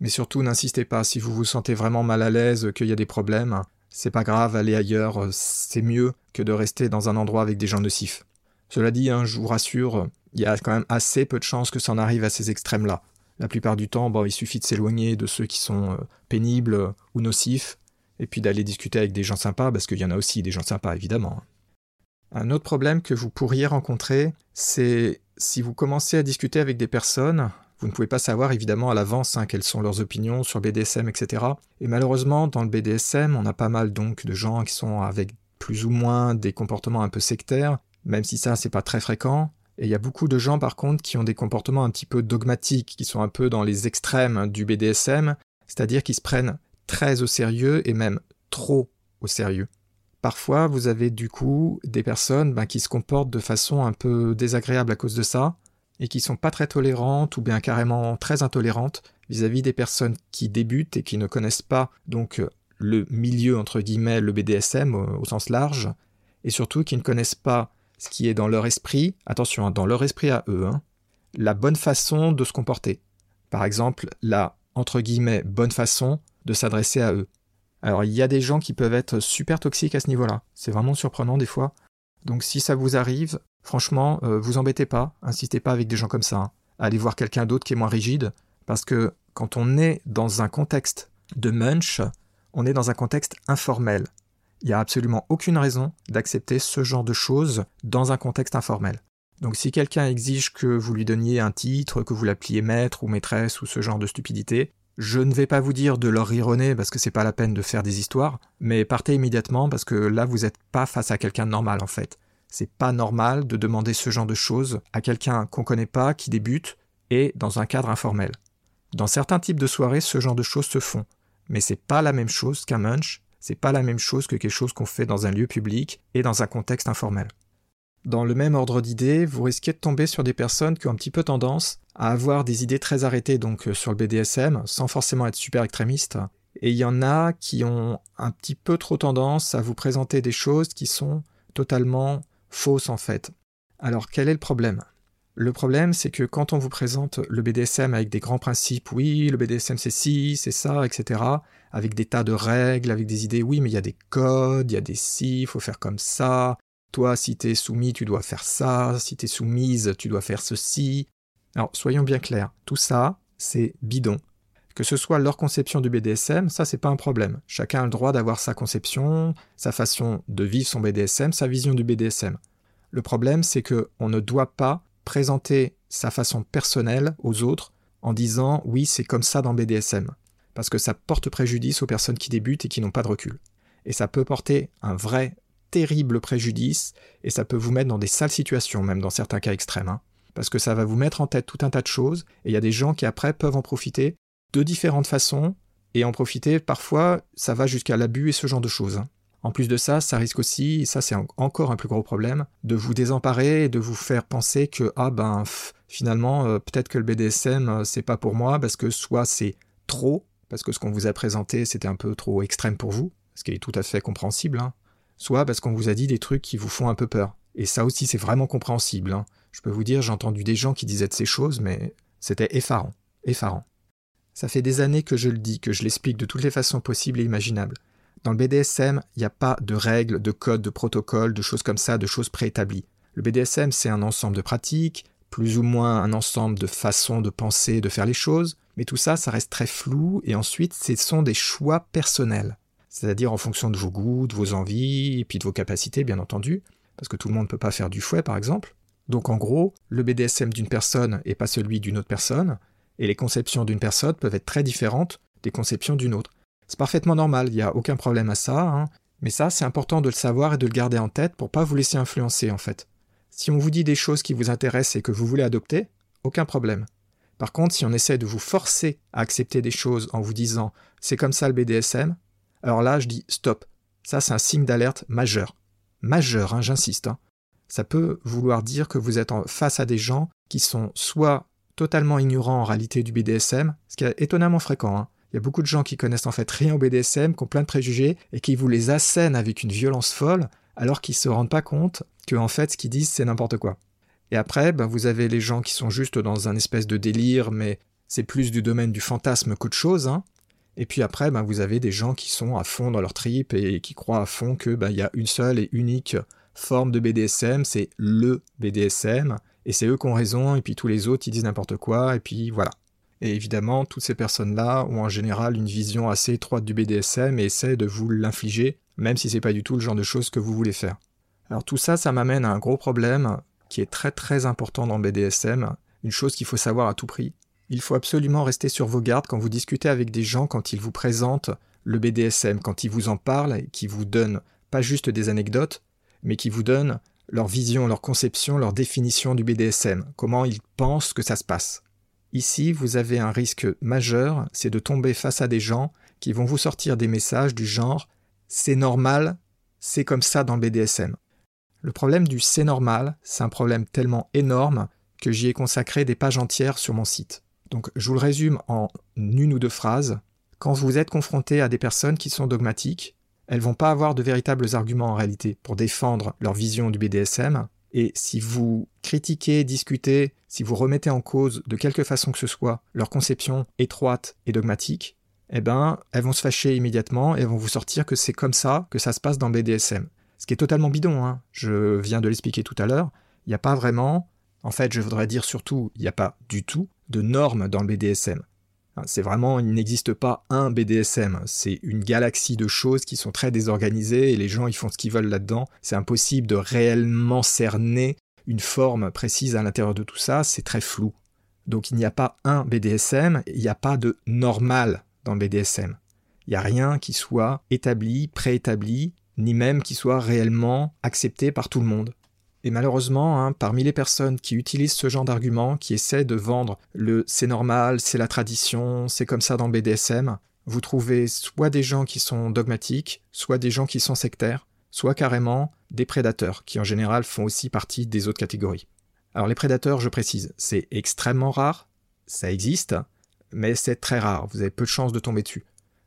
Mais surtout, n'insistez pas. Si vous vous sentez vraiment mal à l'aise, qu'il y a des problèmes, c'est pas grave, allez ailleurs. C'est mieux que de rester dans un endroit avec des gens nocifs. Cela dit, hein, je vous rassure, il y a quand même assez peu de chances que ça en arrive à ces extrêmes-là. La plupart du temps, bon, il suffit de s'éloigner de ceux qui sont euh, pénibles ou nocifs, et puis d'aller discuter avec des gens sympas, parce qu'il y en a aussi des gens sympas, évidemment. Un autre problème que vous pourriez rencontrer, c'est si vous commencez à discuter avec des personnes, vous ne pouvez pas savoir évidemment à l'avance hein, quelles sont leurs opinions sur BDSM, etc. Et malheureusement, dans le BDSM, on a pas mal donc de gens qui sont avec plus ou moins des comportements un peu sectaires, même si ça c'est pas très fréquent. Et il y a beaucoup de gens par contre qui ont des comportements un petit peu dogmatiques, qui sont un peu dans les extrêmes du BDSM, c'est-à-dire qui se prennent très au sérieux et même trop au sérieux. Parfois, vous avez du coup des personnes ben, qui se comportent de façon un peu désagréable à cause de ça, et qui sont pas très tolérantes ou bien carrément très intolérantes vis-à-vis des personnes qui débutent et qui ne connaissent pas donc le milieu entre guillemets le BDSM au, sens large, et surtout qui ne connaissent pas ce qui est dans leur esprit, attention, hein, dans leur esprit à eux, hein, la bonne façon de se comporter. Par exemple, la entre guillemets bonne façon de s'adresser à eux. Alors il y a des gens qui peuvent être super toxiques à ce niveau-là. C'est vraiment surprenant des fois. Donc si ça vous arrive, franchement, euh, vous embêtez pas, insistez pas avec des gens comme ça. Hein. Allez voir quelqu'un d'autre qui est moins rigide, parce que quand on est dans un contexte de munch, on est dans un contexte informel. Il n'y a absolument aucune raison d'accepter ce genre de choses dans un contexte informel. Donc si quelqu'un exige que vous lui donniez un titre, que vous l'appeliez maître ou maîtresse ou ce genre de stupidité, je ne vais pas vous dire de leur nez parce que c'est pas la peine de faire des histoires, mais partez immédiatement parce que là vous n'êtes pas face à quelqu'un de normal en fait. C'est pas normal de demander ce genre de choses à quelqu'un qu'on connaît pas, qui débute, et dans un cadre informel. Dans certains types de soirées, ce genre de choses se font, mais c'est pas la même chose qu'un munch, c'est pas la même chose que quelque chose qu'on fait dans un lieu public et dans un contexte informel. Dans le même ordre d'idées, vous risquez de tomber sur des personnes qui ont un petit peu tendance à avoir des idées très arrêtées donc euh, sur le BDSM, sans forcément être super extrémistes. Et il y en a qui ont un petit peu trop tendance à vous présenter des choses qui sont totalement fausses en fait. Alors quel est le problème? Le problème c'est que quand on vous présente le BDSM avec des grands principes, oui, le BDSM c'est ci, c'est ça, etc., avec des tas de règles, avec des idées, oui, mais il y a des codes, il y a des si, il faut faire comme ça, toi, si t'es soumis, tu dois faire ça, si t'es soumise, tu dois faire ceci. Alors, soyons bien clairs, tout ça, c'est bidon. Que ce soit leur conception du BDSM, ça c'est pas un problème. Chacun a le droit d'avoir sa conception, sa façon de vivre son BDSM, sa vision du BDSM. Le problème, c'est que on ne doit pas présenter sa façon personnelle aux autres en disant oui, c'est comme ça dans BDSM, parce que ça porte préjudice aux personnes qui débutent et qui n'ont pas de recul. Et ça peut porter un vrai terrible préjudice et ça peut vous mettre dans des sales situations, même dans certains cas extrêmes. Hein. parce que ça va vous mettre en tête tout un tas de choses et il y a des gens qui après peuvent en profiter de différentes façons et en profiter parfois ça va jusqu'à l'abus et ce genre de choses. Hein. En plus de ça, ça risque aussi, et ça c'est encore un plus gros problème, de vous désemparer et de vous faire penser que ah ben finalement euh, peut-être que le BDSM euh, c'est pas pour moi parce que soit c'est trop parce que ce qu'on vous a présenté c'était un peu trop extrême pour vous, ce qui est tout à fait compréhensible. Hein soit parce qu'on vous a dit des trucs qui vous font un peu peur. Et ça aussi, c'est vraiment compréhensible. Hein. Je peux vous dire, j'ai entendu des gens qui disaient de ces choses, mais c'était effarant. Effarant. Ça fait des années que je le dis, que je l'explique de toutes les façons possibles et imaginables. Dans le BDSM, il n'y a pas de règles, de codes, de protocoles, de choses comme ça, de choses préétablies. Le BDSM, c'est un ensemble de pratiques, plus ou moins un ensemble de façons de penser, de faire les choses, mais tout ça, ça reste très flou, et ensuite, ce sont des choix personnels c'est-à-dire en fonction de vos goûts, de vos envies, et puis de vos capacités, bien entendu, parce que tout le monde ne peut pas faire du fouet, par exemple. Donc en gros, le BDSM d'une personne n'est pas celui d'une autre personne, et les conceptions d'une personne peuvent être très différentes des conceptions d'une autre. C'est parfaitement normal, il n'y a aucun problème à ça, hein. mais ça c'est important de le savoir et de le garder en tête pour pas vous laisser influencer en fait. Si on vous dit des choses qui vous intéressent et que vous voulez adopter, aucun problème. Par contre, si on essaie de vous forcer à accepter des choses en vous disant c'est comme ça le BDSM, alors là, je dis stop. Ça, c'est un signe d'alerte majeur. Majeur, hein, j'insiste. Hein. Ça peut vouloir dire que vous êtes face à des gens qui sont soit totalement ignorants en réalité du BDSM, ce qui est étonnamment fréquent. Hein. Il y a beaucoup de gens qui connaissent en fait rien au BDSM, qui ont plein de préjugés et qui vous les assènent avec une violence folle, alors qu'ils se rendent pas compte que en fait ce qu'ils disent c'est n'importe quoi. Et après, ben, vous avez les gens qui sont juste dans un espèce de délire, mais c'est plus du domaine du fantasme qu'autre chose. Hein. Et puis après, ben, vous avez des gens qui sont à fond dans leur trip et qui croient à fond que ben, il y a une seule et unique forme de BDSM, c'est le BDSM, et c'est eux qui ont raison, et puis tous les autres ils disent n'importe quoi, et puis voilà. Et évidemment, toutes ces personnes-là ont en général une vision assez étroite du BDSM et essaient de vous l'infliger, même si c'est pas du tout le genre de choses que vous voulez faire. Alors tout ça, ça m'amène à un gros problème qui est très très important dans le BDSM, une chose qu'il faut savoir à tout prix. Il faut absolument rester sur vos gardes quand vous discutez avec des gens quand ils vous présentent le BDSM, quand ils vous en parlent et qu'ils vous donnent pas juste des anecdotes, mais qui vous donnent leur vision, leur conception, leur définition du BDSM, comment ils pensent que ça se passe. Ici, vous avez un risque majeur, c'est de tomber face à des gens qui vont vous sortir des messages du genre c'est normal, c'est comme ça dans le BDSM. Le problème du c'est normal, c'est un problème tellement énorme que j'y ai consacré des pages entières sur mon site. Donc je vous le résume en une ou deux phrases. Quand vous êtes confronté à des personnes qui sont dogmatiques, elles vont pas avoir de véritables arguments en réalité pour défendre leur vision du BDSM. Et si vous critiquez, discutez, si vous remettez en cause de quelque façon que ce soit leur conception étroite et dogmatique, eh ben, elles vont se fâcher immédiatement et vont vous sortir que c'est comme ça que ça se passe dans BDSM. Ce qui est totalement bidon, hein. je viens de l'expliquer tout à l'heure. Il n'y a pas vraiment, en fait, je voudrais dire surtout, il n'y a pas du tout de normes dans le BDSM. Hein, c'est vraiment, il n'existe pas un BDSM, c'est une galaxie de choses qui sont très désorganisées et les gens ils font ce qu'ils veulent là-dedans. C'est impossible de réellement cerner une forme précise à l'intérieur de tout ça, c'est très flou. Donc il n'y a pas un BDSM, il n'y a pas de normal dans le BDSM. Il n'y a rien qui soit établi, préétabli, ni même qui soit réellement accepté par tout le monde. Et malheureusement, hein, parmi les personnes qui utilisent ce genre d'argument, qui essaient de vendre le c'est normal, c'est la tradition, c'est comme ça dans le BDSM, vous trouvez soit des gens qui sont dogmatiques, soit des gens qui sont sectaires, soit carrément des prédateurs, qui en général font aussi partie des autres catégories. Alors les prédateurs, je précise, c'est extrêmement rare, ça existe, mais c'est très rare, vous avez peu de chances de tomber dessus.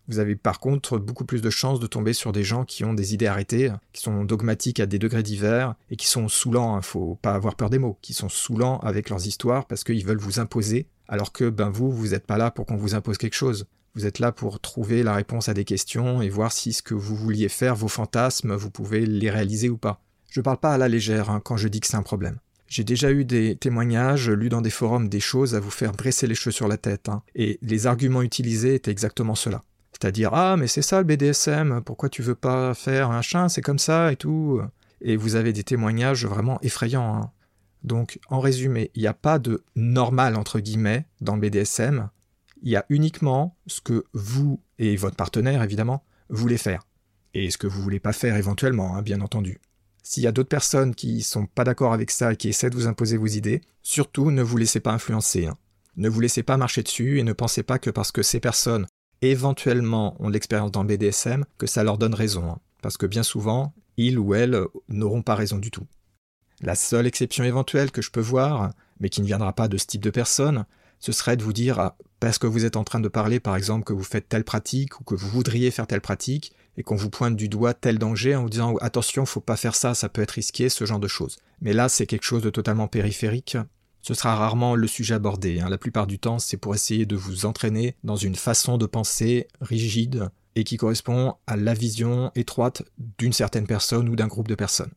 Vous avez par contre beaucoup plus de chances de tomber sur des gens qui ont des idées arrêtées, qui sont dogmatiques à des degrés divers et qui sont saoulants, hein, faut pas avoir peur des mots, qui sont saoulants avec leurs histoires parce qu'ils veulent vous imposer, alors que ben vous, vous n'êtes pas là pour qu'on vous impose quelque chose. Vous êtes là pour trouver la réponse à des questions et voir si ce que vous vouliez faire, vos fantasmes, vous pouvez les réaliser ou pas. Je parle pas à la légère hein, quand je dis que c'est un problème. J'ai déjà eu des témoignages, lu dans des forums des choses à vous faire dresser les cheveux sur la tête, hein, et les arguments utilisés étaient exactement cela. C'est-à-dire, ah, mais c'est ça le BDSM, pourquoi tu veux pas faire un chien, c'est comme ça et tout. Et vous avez des témoignages vraiment effrayants. Hein. Donc, en résumé, il n'y a pas de normal, entre guillemets, dans le BDSM. Il y a uniquement ce que vous et votre partenaire, évidemment, voulez faire. Et ce que vous voulez pas faire éventuellement, hein, bien entendu. S'il y a d'autres personnes qui sont pas d'accord avec ça et qui essaient de vous imposer vos idées, surtout ne vous laissez pas influencer. Hein. Ne vous laissez pas marcher dessus et ne pensez pas que parce que ces personnes éventuellement ont l'expérience dans le BDSM, que ça leur donne raison. Hein. parce que bien souvent, ils ou elles n'auront pas raison du tout. La seule exception éventuelle que je peux voir, mais qui ne viendra pas de ce type de personne, ce serait de vous dire, ah, parce que vous êtes en train de parler, par exemple, que vous faites telle pratique ou que vous voudriez faire telle pratique, et qu'on vous pointe du doigt tel danger en vous disant attention, faut pas faire ça, ça peut être risqué, ce genre de choses. Mais là, c'est quelque chose de totalement périphérique ce sera rarement le sujet abordé. Hein. La plupart du temps, c'est pour essayer de vous entraîner dans une façon de penser rigide et qui correspond à la vision étroite d'une certaine personne ou d'un groupe de personnes.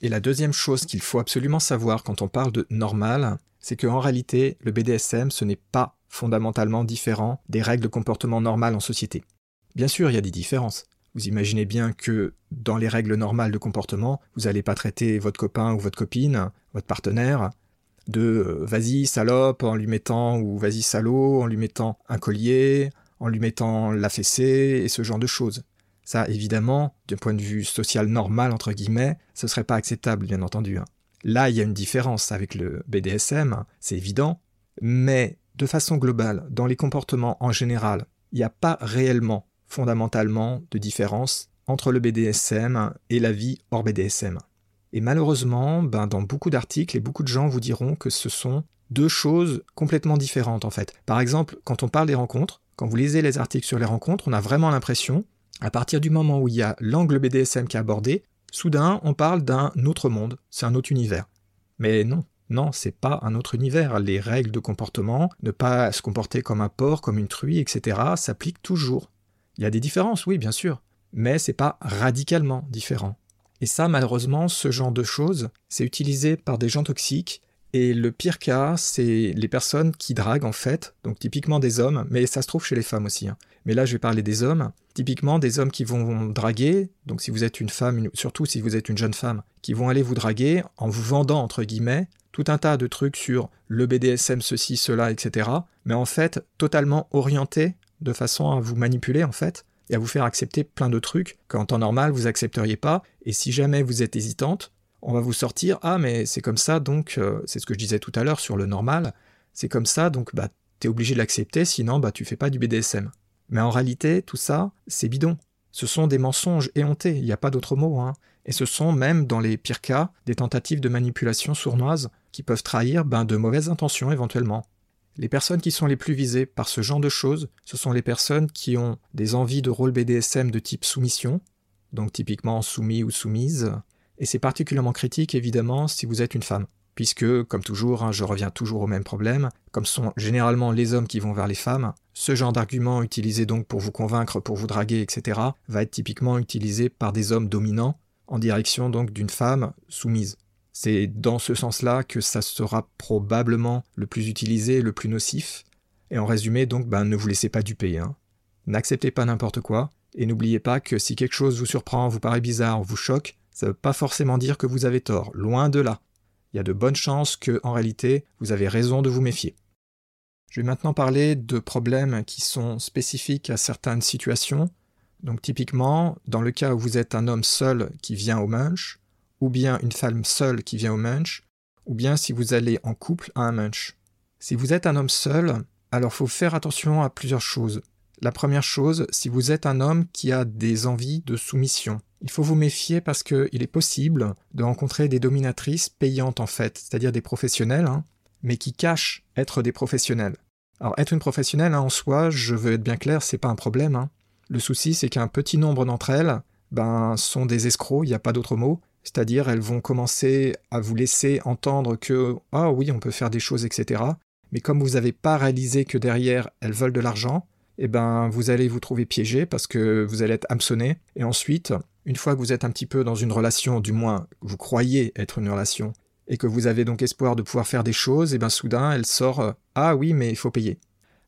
Et la deuxième chose qu'il faut absolument savoir quand on parle de normal, c'est qu'en réalité, le BDSM, ce n'est pas fondamentalement différent des règles de comportement normales en société. Bien sûr, il y a des différences. Vous imaginez bien que dans les règles normales de comportement, vous n'allez pas traiter votre copain ou votre copine, votre partenaire, de euh, vas-y salope en lui mettant ou vas-y salaud en lui mettant un collier, en lui mettant la fessée et ce genre de choses. Ça, évidemment, d'un point de vue social normal, entre guillemets, ce serait pas acceptable, bien entendu. Hein. Là, il y a une différence avec le BDSM, c'est évident, mais de façon globale, dans les comportements en général, il n'y a pas réellement, fondamentalement, de différence entre le BDSM et la vie hors BDSM. Et malheureusement, ben, dans beaucoup d'articles et beaucoup de gens vous diront que ce sont deux choses complètement différentes en fait. Par exemple, quand on parle des rencontres, quand vous lisez les articles sur les rencontres, on a vraiment l'impression, à partir du moment où il y a l'angle BDSM qui est abordé, soudain on parle d'un autre monde, c'est un autre univers. Mais non, non, c'est pas un autre univers. Les règles de comportement, ne pas se comporter comme un porc, comme une truie, etc., s'appliquent toujours. Il y a des différences, oui, bien sûr, mais c'est pas radicalement différent. Et ça, malheureusement, ce genre de choses, c'est utilisé par des gens toxiques. Et le pire cas, c'est les personnes qui draguent en fait, donc typiquement des hommes, mais ça se trouve chez les femmes aussi. Hein. Mais là, je vais parler des hommes. Typiquement des hommes qui vont draguer, donc si vous êtes une femme, surtout si vous êtes une jeune femme, qui vont aller vous draguer en vous vendant, entre guillemets, tout un tas de trucs sur le BDSM, ceci, cela, etc. Mais en fait, totalement orientés de façon à vous manipuler, en fait, et à vous faire accepter plein de trucs qu'en temps normal vous accepteriez pas. Et si jamais vous êtes hésitante, on va vous sortir ah mais c'est comme ça donc euh, c'est ce que je disais tout à l'heure sur le normal, c'est comme ça donc bah t'es obligé de l'accepter sinon bah tu fais pas du BDSM. Mais en réalité tout ça c'est bidon. Ce sont des mensonges éhontés, il n'y a pas d'autre mot. Hein. Et ce sont même, dans les pires cas, des tentatives de manipulation sournoise qui peuvent trahir ben, de mauvaises intentions éventuellement. Les personnes qui sont les plus visées par ce genre de choses, ce sont les personnes qui ont des envies de rôle BDSM de type soumission, donc typiquement soumis ou soumise, et c'est particulièrement critique évidemment si vous êtes une femme, puisque, comme toujours, hein, je reviens toujours au même problème, comme sont généralement les hommes qui vont vers les femmes, ce genre d'argument utilisé donc pour vous convaincre, pour vous draguer, etc., va être typiquement utilisé par des hommes dominants, en direction donc d'une femme soumise. C'est dans ce sens-là que ça sera probablement le plus utilisé le plus nocif. Et en résumé, donc, ben, ne vous laissez pas duper. Hein. N'acceptez pas n'importe quoi, et n'oubliez pas que si quelque chose vous surprend, vous paraît bizarre, vous choque, ça ne veut pas forcément dire que vous avez tort, loin de là. Il y a de bonnes chances que, en réalité, vous avez raison de vous méfier. Je vais maintenant parler de problèmes qui sont spécifiques à certaines situations. Donc typiquement, dans le cas où vous êtes un homme seul qui vient au munch, ou bien une femme seule qui vient au munch, ou bien si vous allez en couple à un munch. Si vous êtes un homme seul, alors faut faire attention à plusieurs choses. La première chose, si vous êtes un homme qui a des envies de soumission, il faut vous méfier parce qu'il est possible de rencontrer des dominatrices payantes en fait, c'est-à-dire des professionnels, hein, mais qui cachent être des professionnels. Alors être une professionnelle hein, en soi, je veux être bien clair, c'est pas un problème. Hein. Le souci, c'est qu'un petit nombre d'entre elles, ben, sont des escrocs, il n'y a pas d'autre mot, c'est-à-dire, elles vont commencer à vous laisser entendre que, ah oui, on peut faire des choses, etc. Mais comme vous n'avez pas réalisé que derrière, elles veulent de l'argent, eh ben, vous allez vous trouver piégé parce que vous allez être hameçonné. Et ensuite, une fois que vous êtes un petit peu dans une relation, du moins, vous croyez être une relation, et que vous avez donc espoir de pouvoir faire des choses, et eh bien soudain, elle sort, ah oui, mais il faut payer.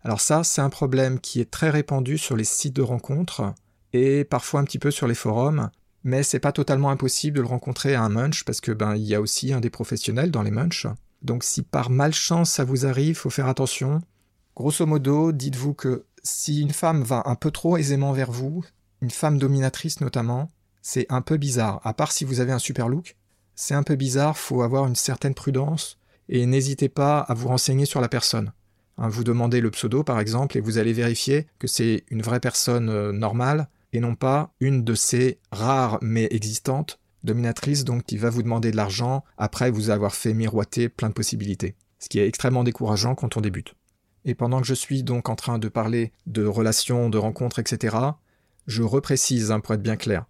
Alors ça, c'est un problème qui est très répandu sur les sites de rencontres et parfois un petit peu sur les forums, mais c'est pas totalement impossible de le rencontrer à un munch parce que ben il y a aussi un des professionnels dans les munchs. Donc si par malchance ça vous arrive, faut faire attention. Grosso modo, dites-vous que si une femme va un peu trop aisément vers vous, une femme dominatrice notamment, c'est un peu bizarre. À part si vous avez un super look, c'est un peu bizarre, faut avoir une certaine prudence et n'hésitez pas à vous renseigner sur la personne. Hein, vous demandez le pseudo par exemple et vous allez vérifier que c'est une vraie personne euh, normale et non pas une de ces rares mais existantes dominatrices donc qui va vous demander de l'argent après vous avoir fait miroiter plein de possibilités. Ce qui est extrêmement décourageant quand on débute. Et pendant que je suis donc en train de parler de relations, de rencontres, etc., je reprécise hein, pour être bien clair.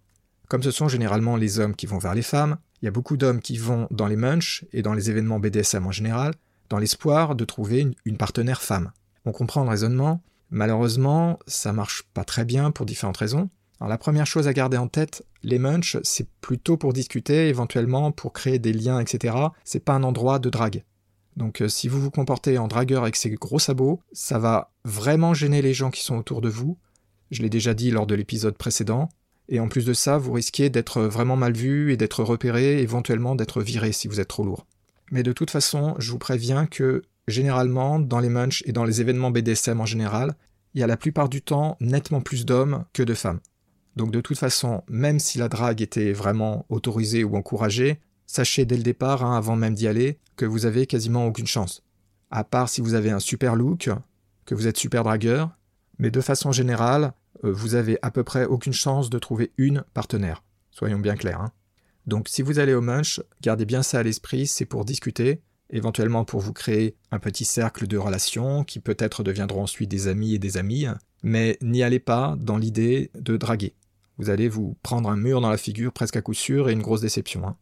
Comme ce sont généralement les hommes qui vont vers les femmes, il y a beaucoup d'hommes qui vont dans les munchs et dans les événements BDSM en général, dans l'espoir de trouver une, une partenaire femme. On comprend le raisonnement, malheureusement, ça marche pas très bien pour différentes raisons. Alors la première chose à garder en tête, les munchs, c'est plutôt pour discuter, éventuellement pour créer des liens, etc. C'est pas un endroit de drague. Donc euh, si vous vous comportez en dragueur avec ces gros sabots, ça va vraiment gêner les gens qui sont autour de vous. Je l'ai déjà dit lors de l'épisode précédent. Et en plus de ça, vous risquez d'être vraiment mal vu et d'être repéré, éventuellement d'être viré si vous êtes trop lourd. Mais de toute façon, je vous préviens que généralement, dans les munchs et dans les événements BDSM en général, il y a la plupart du temps nettement plus d'hommes que de femmes. Donc de toute façon, même si la drague était vraiment autorisée ou encouragée, sachez dès le départ, hein, avant même d'y aller, que vous avez quasiment aucune chance. À part si vous avez un super look, que vous êtes super dragueur, mais de façon générale, euh, vous avez à peu près aucune chance de trouver une partenaire. Soyons bien clairs. Hein. Donc si vous allez au munch, gardez bien ça à l'esprit, c'est pour discuter, éventuellement pour vous créer un petit cercle de relations qui peut-être deviendront ensuite des amis et des amies, mais n'y allez pas dans l'idée de draguer. Vous allez vous prendre un mur dans la figure presque à coup sûr et une grosse déception. Hein.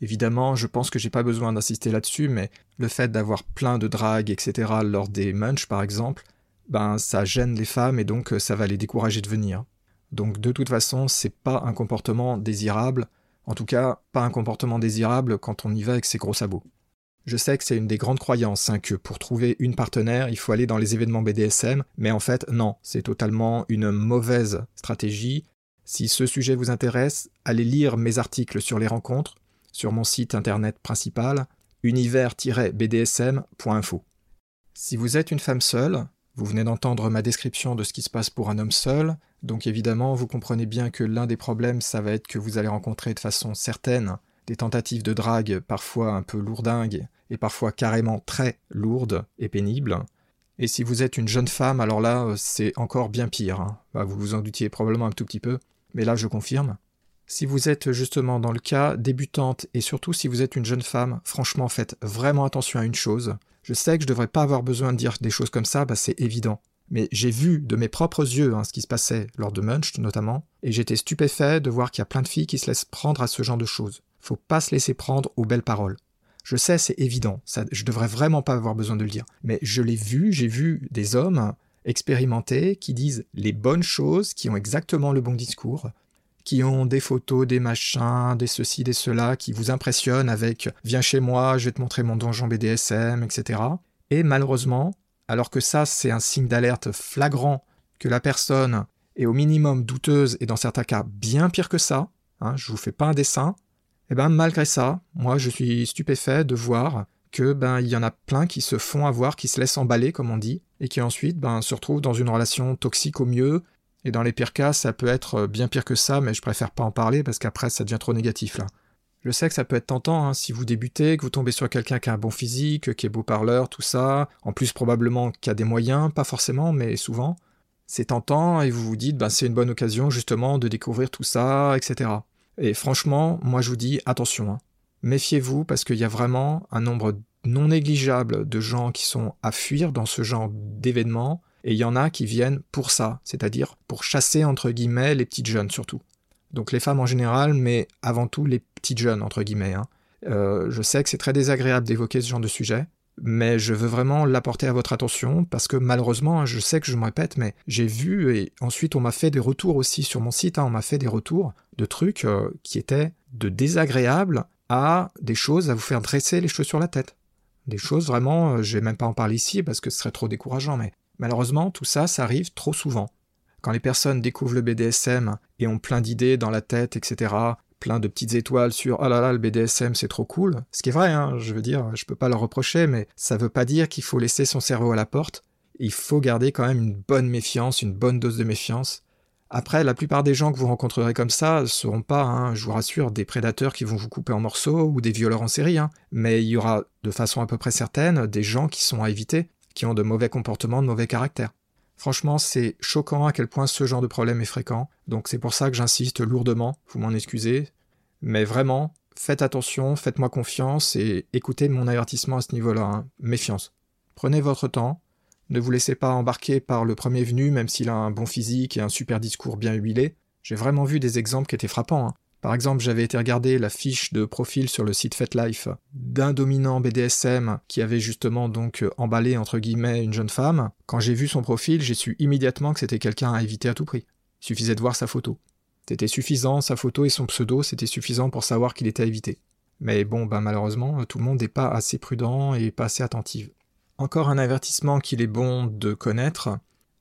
Évidemment, je pense que j'ai pas besoin d'insister là-dessus, mais le fait d'avoir plein de dragues, etc., lors des munch par exemple, ben ça gêne les femmes et donc ça va les décourager de venir. Donc de toute façon, c'est pas un comportement désirable, en tout cas pas un comportement désirable quand on y va avec ses gros sabots. Je sais que c'est une des grandes croyances hein, que pour trouver une partenaire, il faut aller dans les événements BDSM, mais en fait, non, c'est totalement une mauvaise stratégie. Si ce sujet vous intéresse, allez lire mes articles sur les rencontres sur mon site internet principal univers-bdsm.info. Si vous êtes une femme seule, vous venez d'entendre ma description de ce qui se passe pour un homme seul, donc évidemment vous comprenez bien que l'un des problèmes ça va être que vous allez rencontrer de façon certaine des tentatives de drague parfois un peu lourdingues et parfois carrément très lourdes et pénibles. Et si vous êtes une jeune femme, alors là, euh, c'est encore bien pire. Hein. Bah, vous vous en doutiez probablement un tout petit peu, mais là, je confirme. Si vous êtes justement dans le cas débutante, et surtout si vous êtes une jeune femme, franchement, faites vraiment attention à une chose. Je sais que je ne devrais pas avoir besoin de dire des choses comme ça, bah, c'est évident. Mais j'ai vu de mes propres yeux hein, ce qui se passait lors de Munch notamment, et j'étais stupéfait de voir qu'il y a plein de filles qui se laissent prendre à ce genre de choses. Faut pas se laisser prendre aux belles paroles. Je sais, c'est évident, ça, je devrais vraiment pas avoir besoin de le dire. Mais je l'ai vu, j'ai vu des hommes expérimentés qui disent les bonnes choses, qui ont exactement le bon discours, qui ont des photos, des machins, des ceci, des cela, qui vous impressionnent avec viens chez moi, je vais te montrer mon donjon BDSM, etc. Et malheureusement, alors que ça c'est un signe d'alerte flagrant que la personne est au minimum douteuse et dans certains cas bien pire que ça, hein, je vous fais pas un dessin, et eh ben malgré ça, moi je suis stupéfait de voir que ben il y en a plein qui se font avoir, qui se laissent emballer comme on dit, et qui ensuite ben se retrouvent dans une relation toxique au mieux. Et dans les pires cas, ça peut être bien pire que ça, mais je préfère pas en parler parce qu'après ça devient trop négatif là. Je sais que ça peut être tentant hein, si vous débutez, que vous tombez sur quelqu'un qui a un bon physique, qui est beau parleur, tout ça, en plus probablement qui a des moyens, pas forcément, mais souvent. C'est tentant et vous vous dites, ben, c'est une bonne occasion justement de découvrir tout ça, etc. Et franchement, moi je vous dis attention, hein. méfiez-vous parce qu'il y a vraiment un nombre non négligeable de gens qui sont à fuir dans ce genre d'événements, et il y en a qui viennent pour ça, c'est-à-dire pour chasser entre guillemets les petites jeunes surtout. Donc les femmes en général, mais avant tout les petites jeunes entre guillemets. Hein. Euh, je sais que c'est très désagréable d'évoquer ce genre de sujet, mais je veux vraiment l'apporter à votre attention parce que malheureusement, je sais que je me répète, mais j'ai vu et ensuite on m'a fait des retours aussi sur mon site, hein, on m'a fait des retours de trucs euh, qui étaient de désagréables à des choses à vous faire dresser les cheveux sur la tête. Des choses vraiment, euh, je vais même pas en parler ici parce que ce serait trop décourageant, mais malheureusement tout ça, ça arrive trop souvent. Quand les personnes découvrent le BDSM et ont plein d'idées dans la tête, etc., plein de petites étoiles sur oh là là le BDSM c'est trop cool. Ce qui est vrai, hein, je veux dire, je peux pas leur reprocher, mais ça veut pas dire qu'il faut laisser son cerveau à la porte. Il faut garder quand même une bonne méfiance, une bonne dose de méfiance. Après, la plupart des gens que vous rencontrerez comme ça ne seront pas, hein, je vous rassure, des prédateurs qui vont vous couper en morceaux ou des violeurs en série, hein. mais il y aura de façon à peu près certaine des gens qui sont à éviter, qui ont de mauvais comportements, de mauvais caractères. Franchement, c'est choquant à quel point ce genre de problème est fréquent, donc c'est pour ça que j'insiste lourdement, vous m'en excusez, mais vraiment, faites attention, faites-moi confiance et écoutez mon avertissement à ce niveau-là, hein. méfiance. Prenez votre temps, ne vous laissez pas embarquer par le premier venu, même s'il a un bon physique et un super discours bien huilé. J'ai vraiment vu des exemples qui étaient frappants. Hein. Par exemple, j'avais été regarder la fiche de profil sur le site FetLife d'un dominant BDSM qui avait justement donc euh, emballé entre guillemets une jeune femme. Quand j'ai vu son profil, j'ai su immédiatement que c'était quelqu'un à éviter à tout prix. Il suffisait de voir sa photo. C'était suffisant, sa photo et son pseudo, c'était suffisant pour savoir qu'il était à éviter. Mais bon, ben malheureusement, tout le monde n'est pas assez prudent et pas assez attentif. Encore un avertissement qu'il est bon de connaître,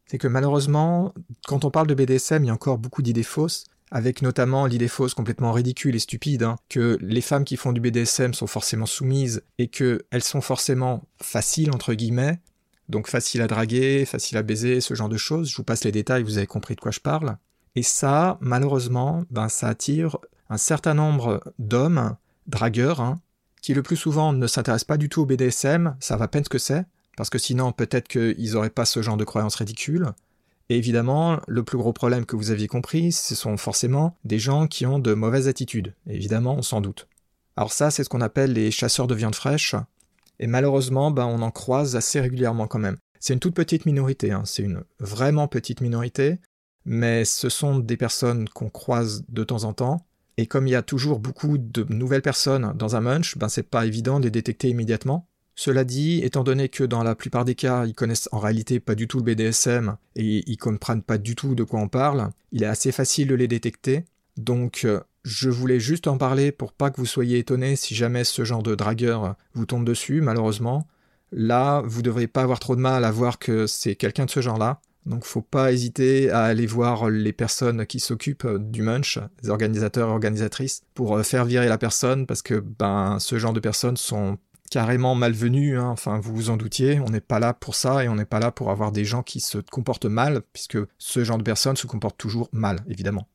c'est que malheureusement, quand on parle de BDSM, il y a encore beaucoup d'idées fausses, avec notamment l'idée fausse complètement ridicule et stupide hein, que les femmes qui font du BDSM sont forcément soumises et qu'elles sont forcément faciles entre guillemets, donc faciles à draguer, faciles à baiser, ce genre de choses. Je vous passe les détails, vous avez compris de quoi je parle. Et ça, malheureusement, ben, ça attire un certain nombre d'hommes, dragueurs, hein, qui le plus souvent ne s'intéressent pas du tout au BDSM, ça va peine ce que c'est, parce que sinon peut-être qu'ils n'auraient pas ce genre de croyances ridicules, et évidemment, le plus gros problème que vous aviez compris, ce sont forcément des gens qui ont de mauvaises attitudes. évidemment, on s'en doute. Alors ça, c'est ce qu'on appelle les chasseurs de viande fraîche. Et malheureusement, ben, on en croise assez régulièrement quand même. C'est une toute petite minorité, hein. c'est une vraiment petite minorité, mais ce sont des personnes qu'on croise de temps en temps. Et comme il y a toujours beaucoup de nouvelles personnes dans un munch, ben c'est pas évident de les détecter immédiatement. Cela dit, étant donné que dans la plupart des cas, ils connaissent en réalité pas du tout le BDSM et ils comprennent pas du tout de quoi on parle, il est assez facile de les détecter. Donc, euh, je voulais juste en parler pour pas que vous soyez étonnés si jamais ce genre de dragueur vous tombe dessus, malheureusement. Là, vous devriez pas avoir trop de mal à voir que c'est quelqu'un de ce genre-là. Donc faut pas hésiter à aller voir les personnes qui s'occupent du munch, les organisateurs et organisatrices, pour euh, faire virer la personne parce que ben ce genre de personnes sont carrément malvenu, hein. enfin vous vous en doutiez, on n'est pas là pour ça et on n'est pas là pour avoir des gens qui se comportent mal, puisque ce genre de personnes se comportent toujours mal, évidemment.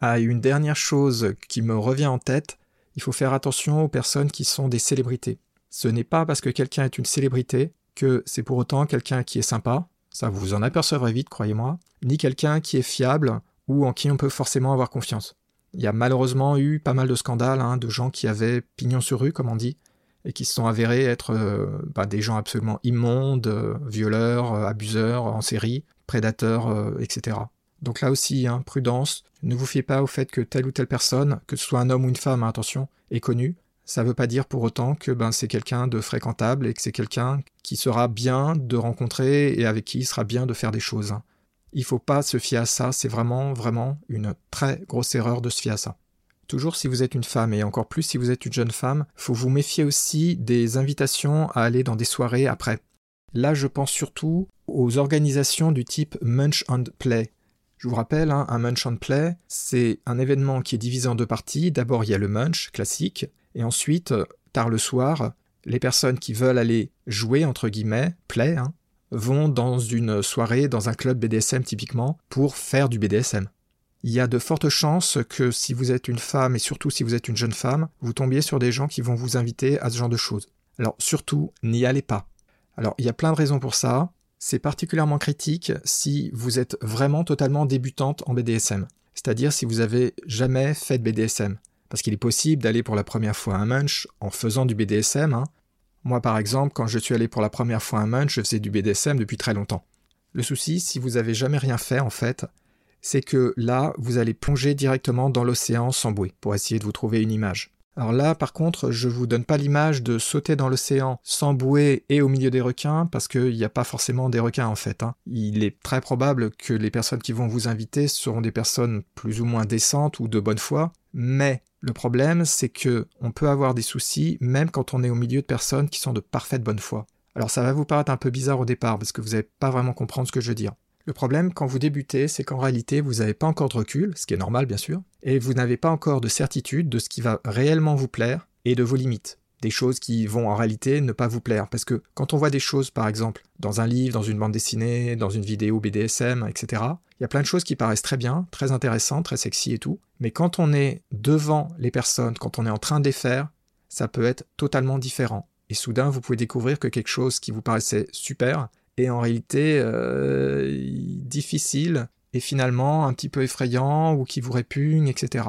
Ah, une dernière chose qui me revient en tête, il faut faire attention aux personnes qui sont des célébrités. Ce n'est pas parce que quelqu'un est une célébrité que c'est pour autant quelqu'un qui est sympa, ça vous en apercevrez vite, croyez-moi, ni quelqu'un qui est fiable ou en qui on peut forcément avoir confiance. Il y a malheureusement eu pas mal de scandales, hein, de gens qui avaient pignon sur rue, comme on dit, et qui se sont avérés être euh, bah, des gens absolument immondes, euh, violeurs, euh, abuseurs en série, prédateurs, etc. Donc là aussi, hein, prudence, ne vous fiez pas au fait que telle ou telle personne, que ce soit un homme ou une femme, hein, attention, est connue. Ça ne veut pas dire pour autant que ben, c'est quelqu'un de fréquentable et que c'est quelqu'un qui sera bien de rencontrer et avec qui il sera bien de faire des choses. Il ne faut pas se fier à ça, c'est vraiment, vraiment une très grosse erreur de se fier à ça. Toujours si vous êtes une femme, et encore plus si vous êtes une jeune femme, faut vous méfier aussi des invitations à aller dans des soirées après. Là, je pense surtout aux organisations du type Munch and Play. Je vous rappelle, hein, un Munch and Play, c'est un événement qui est divisé en deux parties. D'abord, il y a le Munch classique, et ensuite, tard le soir, les personnes qui veulent aller jouer, entre guillemets, play, hein, vont dans une soirée, dans un club BDSM typiquement, pour faire du BDSM il y a de fortes chances que si vous êtes une femme et surtout si vous êtes une jeune femme, vous tombiez sur des gens qui vont vous inviter à ce genre de choses. Alors surtout, n'y allez pas. Alors il y a plein de raisons pour ça. C'est particulièrement critique si vous êtes vraiment totalement débutante en BDSM. C'est-à-dire si vous avez jamais fait de BDSM. Parce qu'il est possible d'aller pour la première fois à un munch en faisant du BDSM. Hein. Moi par exemple, quand je suis allé pour la première fois à un munch, je faisais du BDSM depuis très longtemps. Le souci, si vous avez jamais rien fait en fait, c'est que là, vous allez plonger directement dans l'océan sans bouée pour essayer de vous trouver une image. Alors là, par contre, je vous donne pas l'image de sauter dans l'océan sans bouée et au milieu des requins, parce qu'il n'y a pas forcément des requins en fait. Hein. Il est très probable que les personnes qui vont vous inviter seront des personnes plus ou moins décentes ou de bonne foi, mais le problème, c'est que on peut avoir des soucis même quand on est au milieu de personnes qui sont de parfaite bonne foi. Alors ça va vous paraître un peu bizarre au départ, parce que vous n'allez pas vraiment comprendre ce que je veux dire. Le problème quand vous débutez, c'est qu'en réalité, vous n'avez pas encore de recul, ce qui est normal bien sûr, et vous n'avez pas encore de certitude de ce qui va réellement vous plaire et de vos limites. Des choses qui vont en réalité ne pas vous plaire. Parce que quand on voit des choses, par exemple, dans un livre, dans une bande dessinée, dans une vidéo BDSM, etc., il y a plein de choses qui paraissent très bien, très intéressantes, très sexy et tout. Mais quand on est devant les personnes, quand on est en train de les faire, ça peut être totalement différent. Et soudain, vous pouvez découvrir que quelque chose qui vous paraissait super et en réalité euh, difficile et finalement un petit peu effrayant ou qui vous répugne, etc.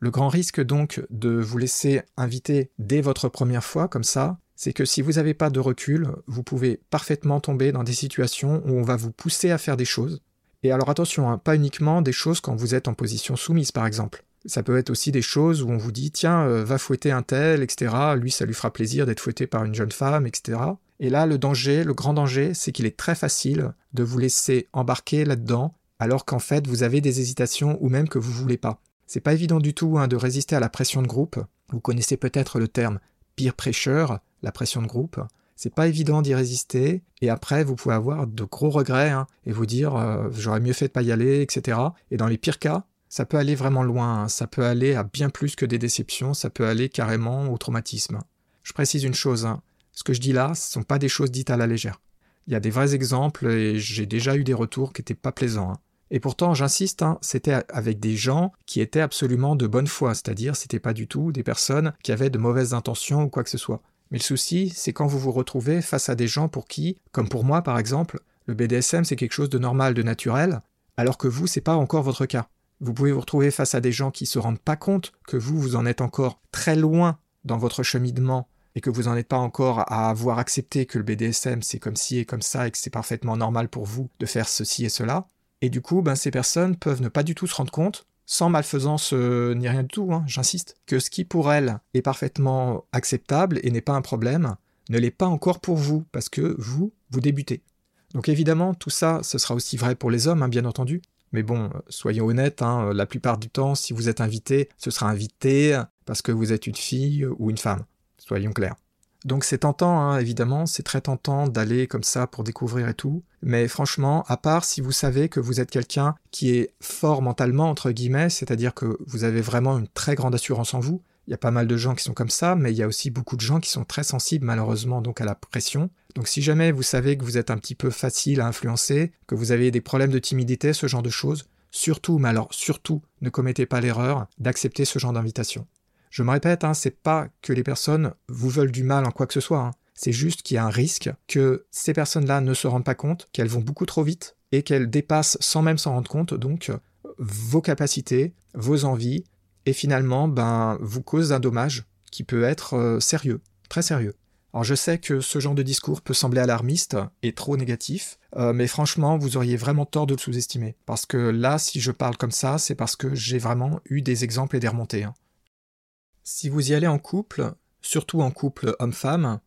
Le grand risque donc de vous laisser inviter dès votre première fois comme ça, c'est que si vous n'avez pas de recul, vous pouvez parfaitement tomber dans des situations où on va vous pousser à faire des choses. Et alors attention, hein, pas uniquement des choses quand vous êtes en position soumise par exemple. Ça peut être aussi des choses où on vous dit tiens, euh, va fouetter un tel, etc. Lui, ça lui fera plaisir d'être fouetté par une jeune femme, etc. Et là, le danger, le grand danger, c'est qu'il est très facile de vous laisser embarquer là-dedans, alors qu'en fait, vous avez des hésitations ou même que vous voulez pas. C'est pas évident du tout hein, de résister à la pression de groupe. Vous connaissez peut-être le terme peer pressure, la pression de groupe. C'est pas évident d'y résister, et après, vous pouvez avoir de gros regrets, hein, et vous dire euh, j'aurais mieux fait de pas y aller, etc. Et dans les pires cas, ça peut aller vraiment loin, hein. ça peut aller à bien plus que des déceptions, ça peut aller carrément au traumatisme. Je précise une chose, ce que je dis là, ce ne sont pas des choses dites à la légère. Il y a des vrais exemples et j'ai déjà eu des retours qui n'étaient pas plaisants. Et pourtant, j'insiste, hein, c'était avec des gens qui étaient absolument de bonne foi, c'est-à-dire c'était pas du tout des personnes qui avaient de mauvaises intentions ou quoi que ce soit. Mais le souci, c'est quand vous vous retrouvez face à des gens pour qui, comme pour moi par exemple, le BDSM c'est quelque chose de normal, de naturel, alors que vous, c'est pas encore votre cas. Vous pouvez vous retrouver face à des gens qui se rendent pas compte que vous, vous en êtes encore très loin dans votre cheminement et que vous n'en êtes pas encore à avoir accepté que le BDSM c'est comme ci et comme ça et que c'est parfaitement normal pour vous de faire ceci et cela. Et du coup, ben, ces personnes peuvent ne pas du tout se rendre compte, sans malfaisance euh, ni rien du tout, hein, j'insiste, que ce qui pour elles est parfaitement acceptable et n'est pas un problème, ne l'est pas encore pour vous, parce que vous, vous débutez. Donc évidemment, tout ça, ce sera aussi vrai pour les hommes, hein, bien entendu. Mais bon, soyons honnêtes, hein, la plupart du temps, si vous êtes invité, ce sera invité parce que vous êtes une fille ou une femme. Soyons clairs. Donc c'est tentant, hein, évidemment, c'est très tentant d'aller comme ça pour découvrir et tout. Mais franchement, à part si vous savez que vous êtes quelqu'un qui est fort mentalement, entre guillemets, c'est-à-dire que vous avez vraiment une très grande assurance en vous, il y a pas mal de gens qui sont comme ça, mais il y a aussi beaucoup de gens qui sont très sensibles malheureusement donc à la pression. Donc si jamais vous savez que vous êtes un petit peu facile à influencer, que vous avez des problèmes de timidité, ce genre de choses, surtout, mais alors surtout, ne commettez pas l'erreur d'accepter ce genre d'invitation. Je me répète, hein, c'est pas que les personnes vous veulent du mal en quoi que ce soit. Hein. C'est juste qu'il y a un risque que ces personnes-là ne se rendent pas compte qu'elles vont beaucoup trop vite et qu'elles dépassent sans même s'en rendre compte donc vos capacités, vos envies et finalement ben vous causent un dommage qui peut être euh, sérieux, très sérieux. Alors je sais que ce genre de discours peut sembler alarmiste et trop négatif, euh, mais franchement, vous auriez vraiment tort de le sous-estimer. Parce que là, si je parle comme ça, c'est parce que j'ai vraiment eu des exemples et des remontées. Hein. Si vous y allez en couple, surtout en couple homme-femme,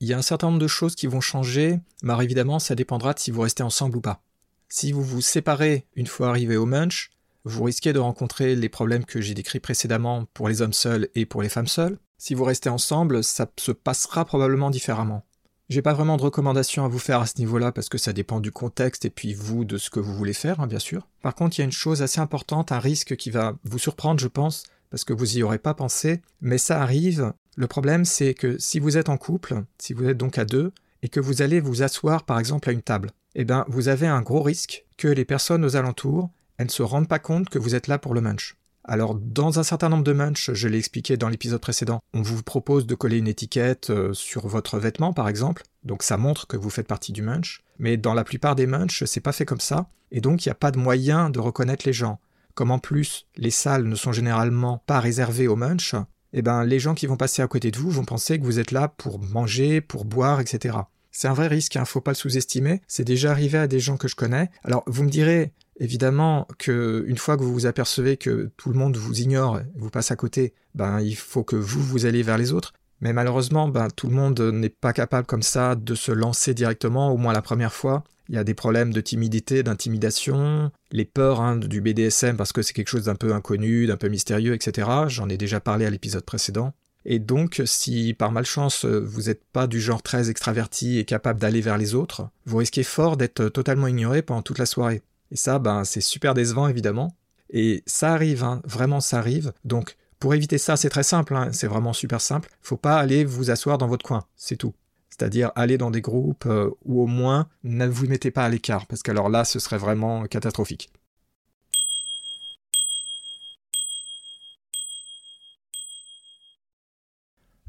il y a un certain nombre de choses qui vont changer, mais évidemment ça dépendra de si vous restez ensemble ou pas. Si vous vous séparez une fois arrivé au munch, vous risquez de rencontrer les problèmes que j'ai décrits précédemment pour les hommes seuls et pour les femmes seules. Si vous restez ensemble, ça se passera probablement différemment. J'ai pas vraiment de recommandations à vous faire à ce niveau-là parce que ça dépend du contexte et puis vous de ce que vous voulez faire, hein, bien sûr. Par contre, il y a une chose assez importante, un risque qui va vous surprendre, je pense, parce que vous y aurez pas pensé, mais ça arrive. Le problème, c'est que si vous êtes en couple, si vous êtes donc à deux, et que vous allez vous asseoir par exemple à une table, eh bien, vous avez un gros risque que les personnes aux alentours, elles ne se rendent pas compte que vous êtes là pour le munch. Alors, dans un certain nombre de munch, je l'ai expliqué dans l'épisode précédent, on vous propose de coller une étiquette euh, sur votre vêtement, par exemple, donc ça montre que vous faites partie du munch. Mais dans la plupart des munch, c'est pas fait comme ça, et donc il n'y a pas de moyen de reconnaître les gens. Comme en plus, les salles ne sont généralement pas réservées aux munch, eh ben, les gens qui vont passer à côté de vous vont penser que vous êtes là pour manger, pour boire, etc. C'est un vrai risque, hein, faut pas le sous-estimer. C'est déjà arrivé à des gens que je connais. Alors, vous me direz, évidemment, que une fois que vous vous apercevez que tout le monde vous ignore, vous passe à côté, ben, il faut que vous vous alliez vers les autres. Mais malheureusement, ben, tout le monde n'est pas capable comme ça de se lancer directement, au moins la première fois. Il y a des problèmes de timidité, d'intimidation, les peurs hein, du BDSM parce que c'est quelque chose d'un peu inconnu, d'un peu mystérieux, etc. J'en ai déjà parlé à l'épisode précédent. Et donc, si par malchance vous n'êtes pas du genre très extraverti et capable d'aller vers les autres, vous risquez fort d'être totalement ignoré pendant toute la soirée. Et ça, ben, c'est super décevant évidemment. Et ça arrive, hein, vraiment ça arrive. Donc, pour éviter ça, c'est très simple, hein, c'est vraiment super simple. Faut pas aller vous asseoir dans votre coin, c'est tout. C'est-à-dire aller dans des groupes euh, où au moins ne vous mettez pas à l'écart, parce qu'alors là, ce serait vraiment catastrophique.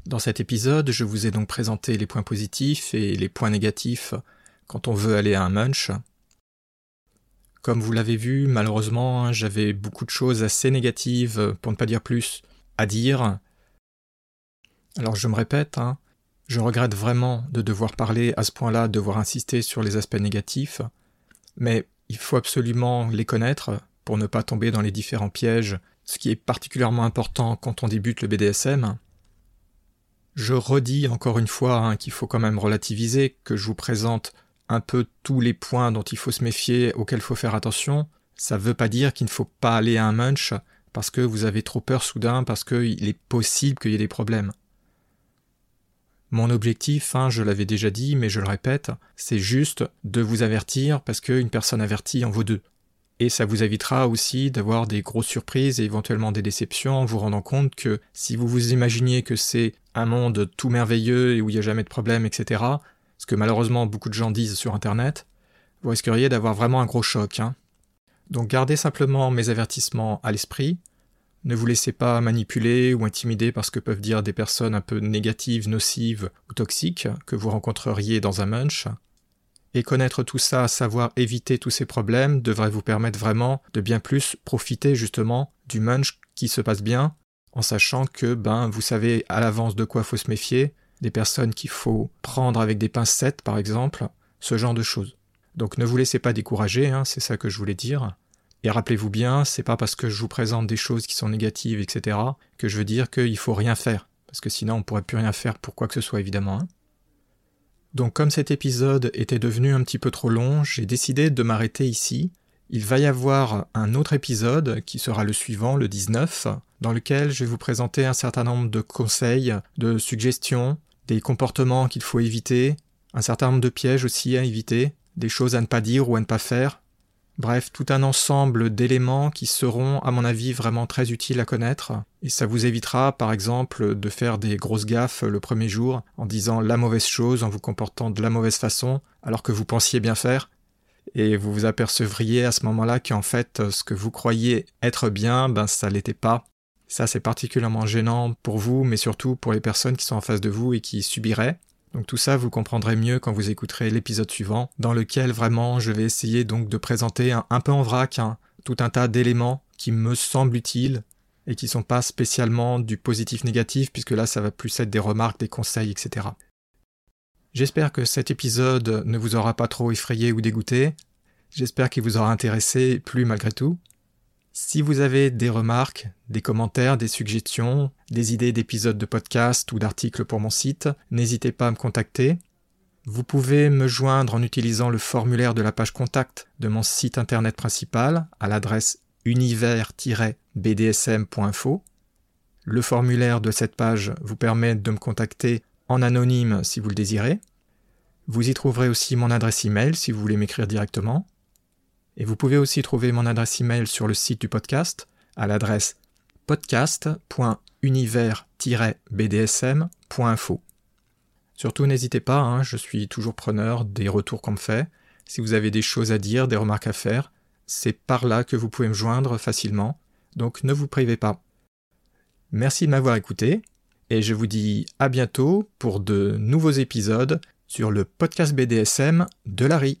Dans cet épisode, je vous ai donc présenté les points positifs et les points négatifs quand on veut aller à un munch. Comme vous l'avez vu, malheureusement, j'avais beaucoup de choses assez négatives, pour ne pas dire plus, à dire. Alors je me répète, hein, je regrette vraiment de devoir parler à ce point-là, de devoir insister sur les aspects négatifs, mais il faut absolument les connaître pour ne pas tomber dans les différents pièges, ce qui est particulièrement important quand on débute le BDSM. Je redis encore une fois hein, qu'il faut quand même relativiser, que je vous présente un peu tous les points dont il faut se méfier, auxquels il faut faire attention. Ça ne veut pas dire qu'il ne faut pas aller à un munch parce que vous avez trop peur soudain, parce qu'il est possible qu'il y ait des problèmes. Mon objectif, hein, je l'avais déjà dit, mais je le répète, c'est juste de vous avertir parce qu'une personne avertie en vaut deux. Et ça vous évitera aussi d'avoir des grosses surprises et éventuellement des déceptions en vous rendant compte que si vous vous imaginiez que c'est un monde tout merveilleux et où il n'y a jamais de problème, etc., ce que malheureusement beaucoup de gens disent sur Internet, vous risqueriez d'avoir vraiment un gros choc. Hein. Donc gardez simplement mes avertissements à l'esprit, ne vous laissez pas manipuler ou intimider par ce que peuvent dire des personnes un peu négatives, nocives ou toxiques que vous rencontreriez dans un munch, et connaître tout ça, savoir éviter tous ces problèmes, devrait vous permettre vraiment de bien plus profiter justement du munch qui se passe bien, en sachant que ben vous savez à l'avance de quoi faut se méfier, des personnes qu'il faut prendre avec des pincettes par exemple, ce genre de choses. Donc ne vous laissez pas décourager, hein, c'est ça que je voulais dire. Et rappelez-vous bien, c'est pas parce que je vous présente des choses qui sont négatives, etc., que je veux dire qu'il faut rien faire. Parce que sinon on pourrait plus rien faire pour quoi que ce soit évidemment. Hein. Donc comme cet épisode était devenu un petit peu trop long, j'ai décidé de m'arrêter ici. Il va y avoir un autre épisode qui sera le suivant, le 19, dans lequel je vais vous présenter un certain nombre de conseils, de suggestions, des comportements qu'il faut éviter, un certain nombre de pièges aussi à éviter, des choses à ne pas dire ou à ne pas faire. Bref, tout un ensemble d'éléments qui seront, à mon avis, vraiment très utiles à connaître. Et ça vous évitera, par exemple, de faire des grosses gaffes le premier jour en disant la mauvaise chose, en vous comportant de la mauvaise façon, alors que vous pensiez bien faire. Et vous vous apercevriez à ce moment-là qu'en fait, ce que vous croyiez être bien, ben ça l'était pas. Ça, c'est particulièrement gênant pour vous, mais surtout pour les personnes qui sont en face de vous et qui subiraient. Donc tout ça, vous comprendrez mieux quand vous écouterez l'épisode suivant, dans lequel vraiment je vais essayer donc de présenter un, peu en vrac tout un tas d'éléments qui me semblent utiles et qui sont pas spécialement du positif-négatif, puisque là ça va plus être des remarques, des conseils, etc. J'espère que cet épisode ne vous aura pas trop effrayé ou dégoûté. J'espère qu'il vous aura intéressé, plus malgré tout. Si vous avez des remarques, des commentaires, des suggestions, des idées d'épisodes de podcast ou d'articles pour mon site, n'hésitez pas à me contacter. Vous pouvez me joindre en utilisant le formulaire de la page contact de mon site internet principal à l'adresse univers-bdsm.info. Le formulaire de cette page vous permet de me contacter en anonyme si vous le désirez. Vous y trouverez aussi mon adresse email si vous voulez m'écrire directement. Et vous pouvez aussi trouver mon adresse email sur le site du podcast à l'adresse podcast.univers-bdsm.info. Surtout n'hésitez pas, hein, je suis toujours preneur des retours qu'on me fait. Si vous avez des choses à dire, des remarques à faire, c'est par là que vous pouvez me joindre facilement, donc ne vous privez pas. Merci de m'avoir écouté, et je vous dis à bientôt pour de nouveaux épisodes sur le podcast BDSM de Larry.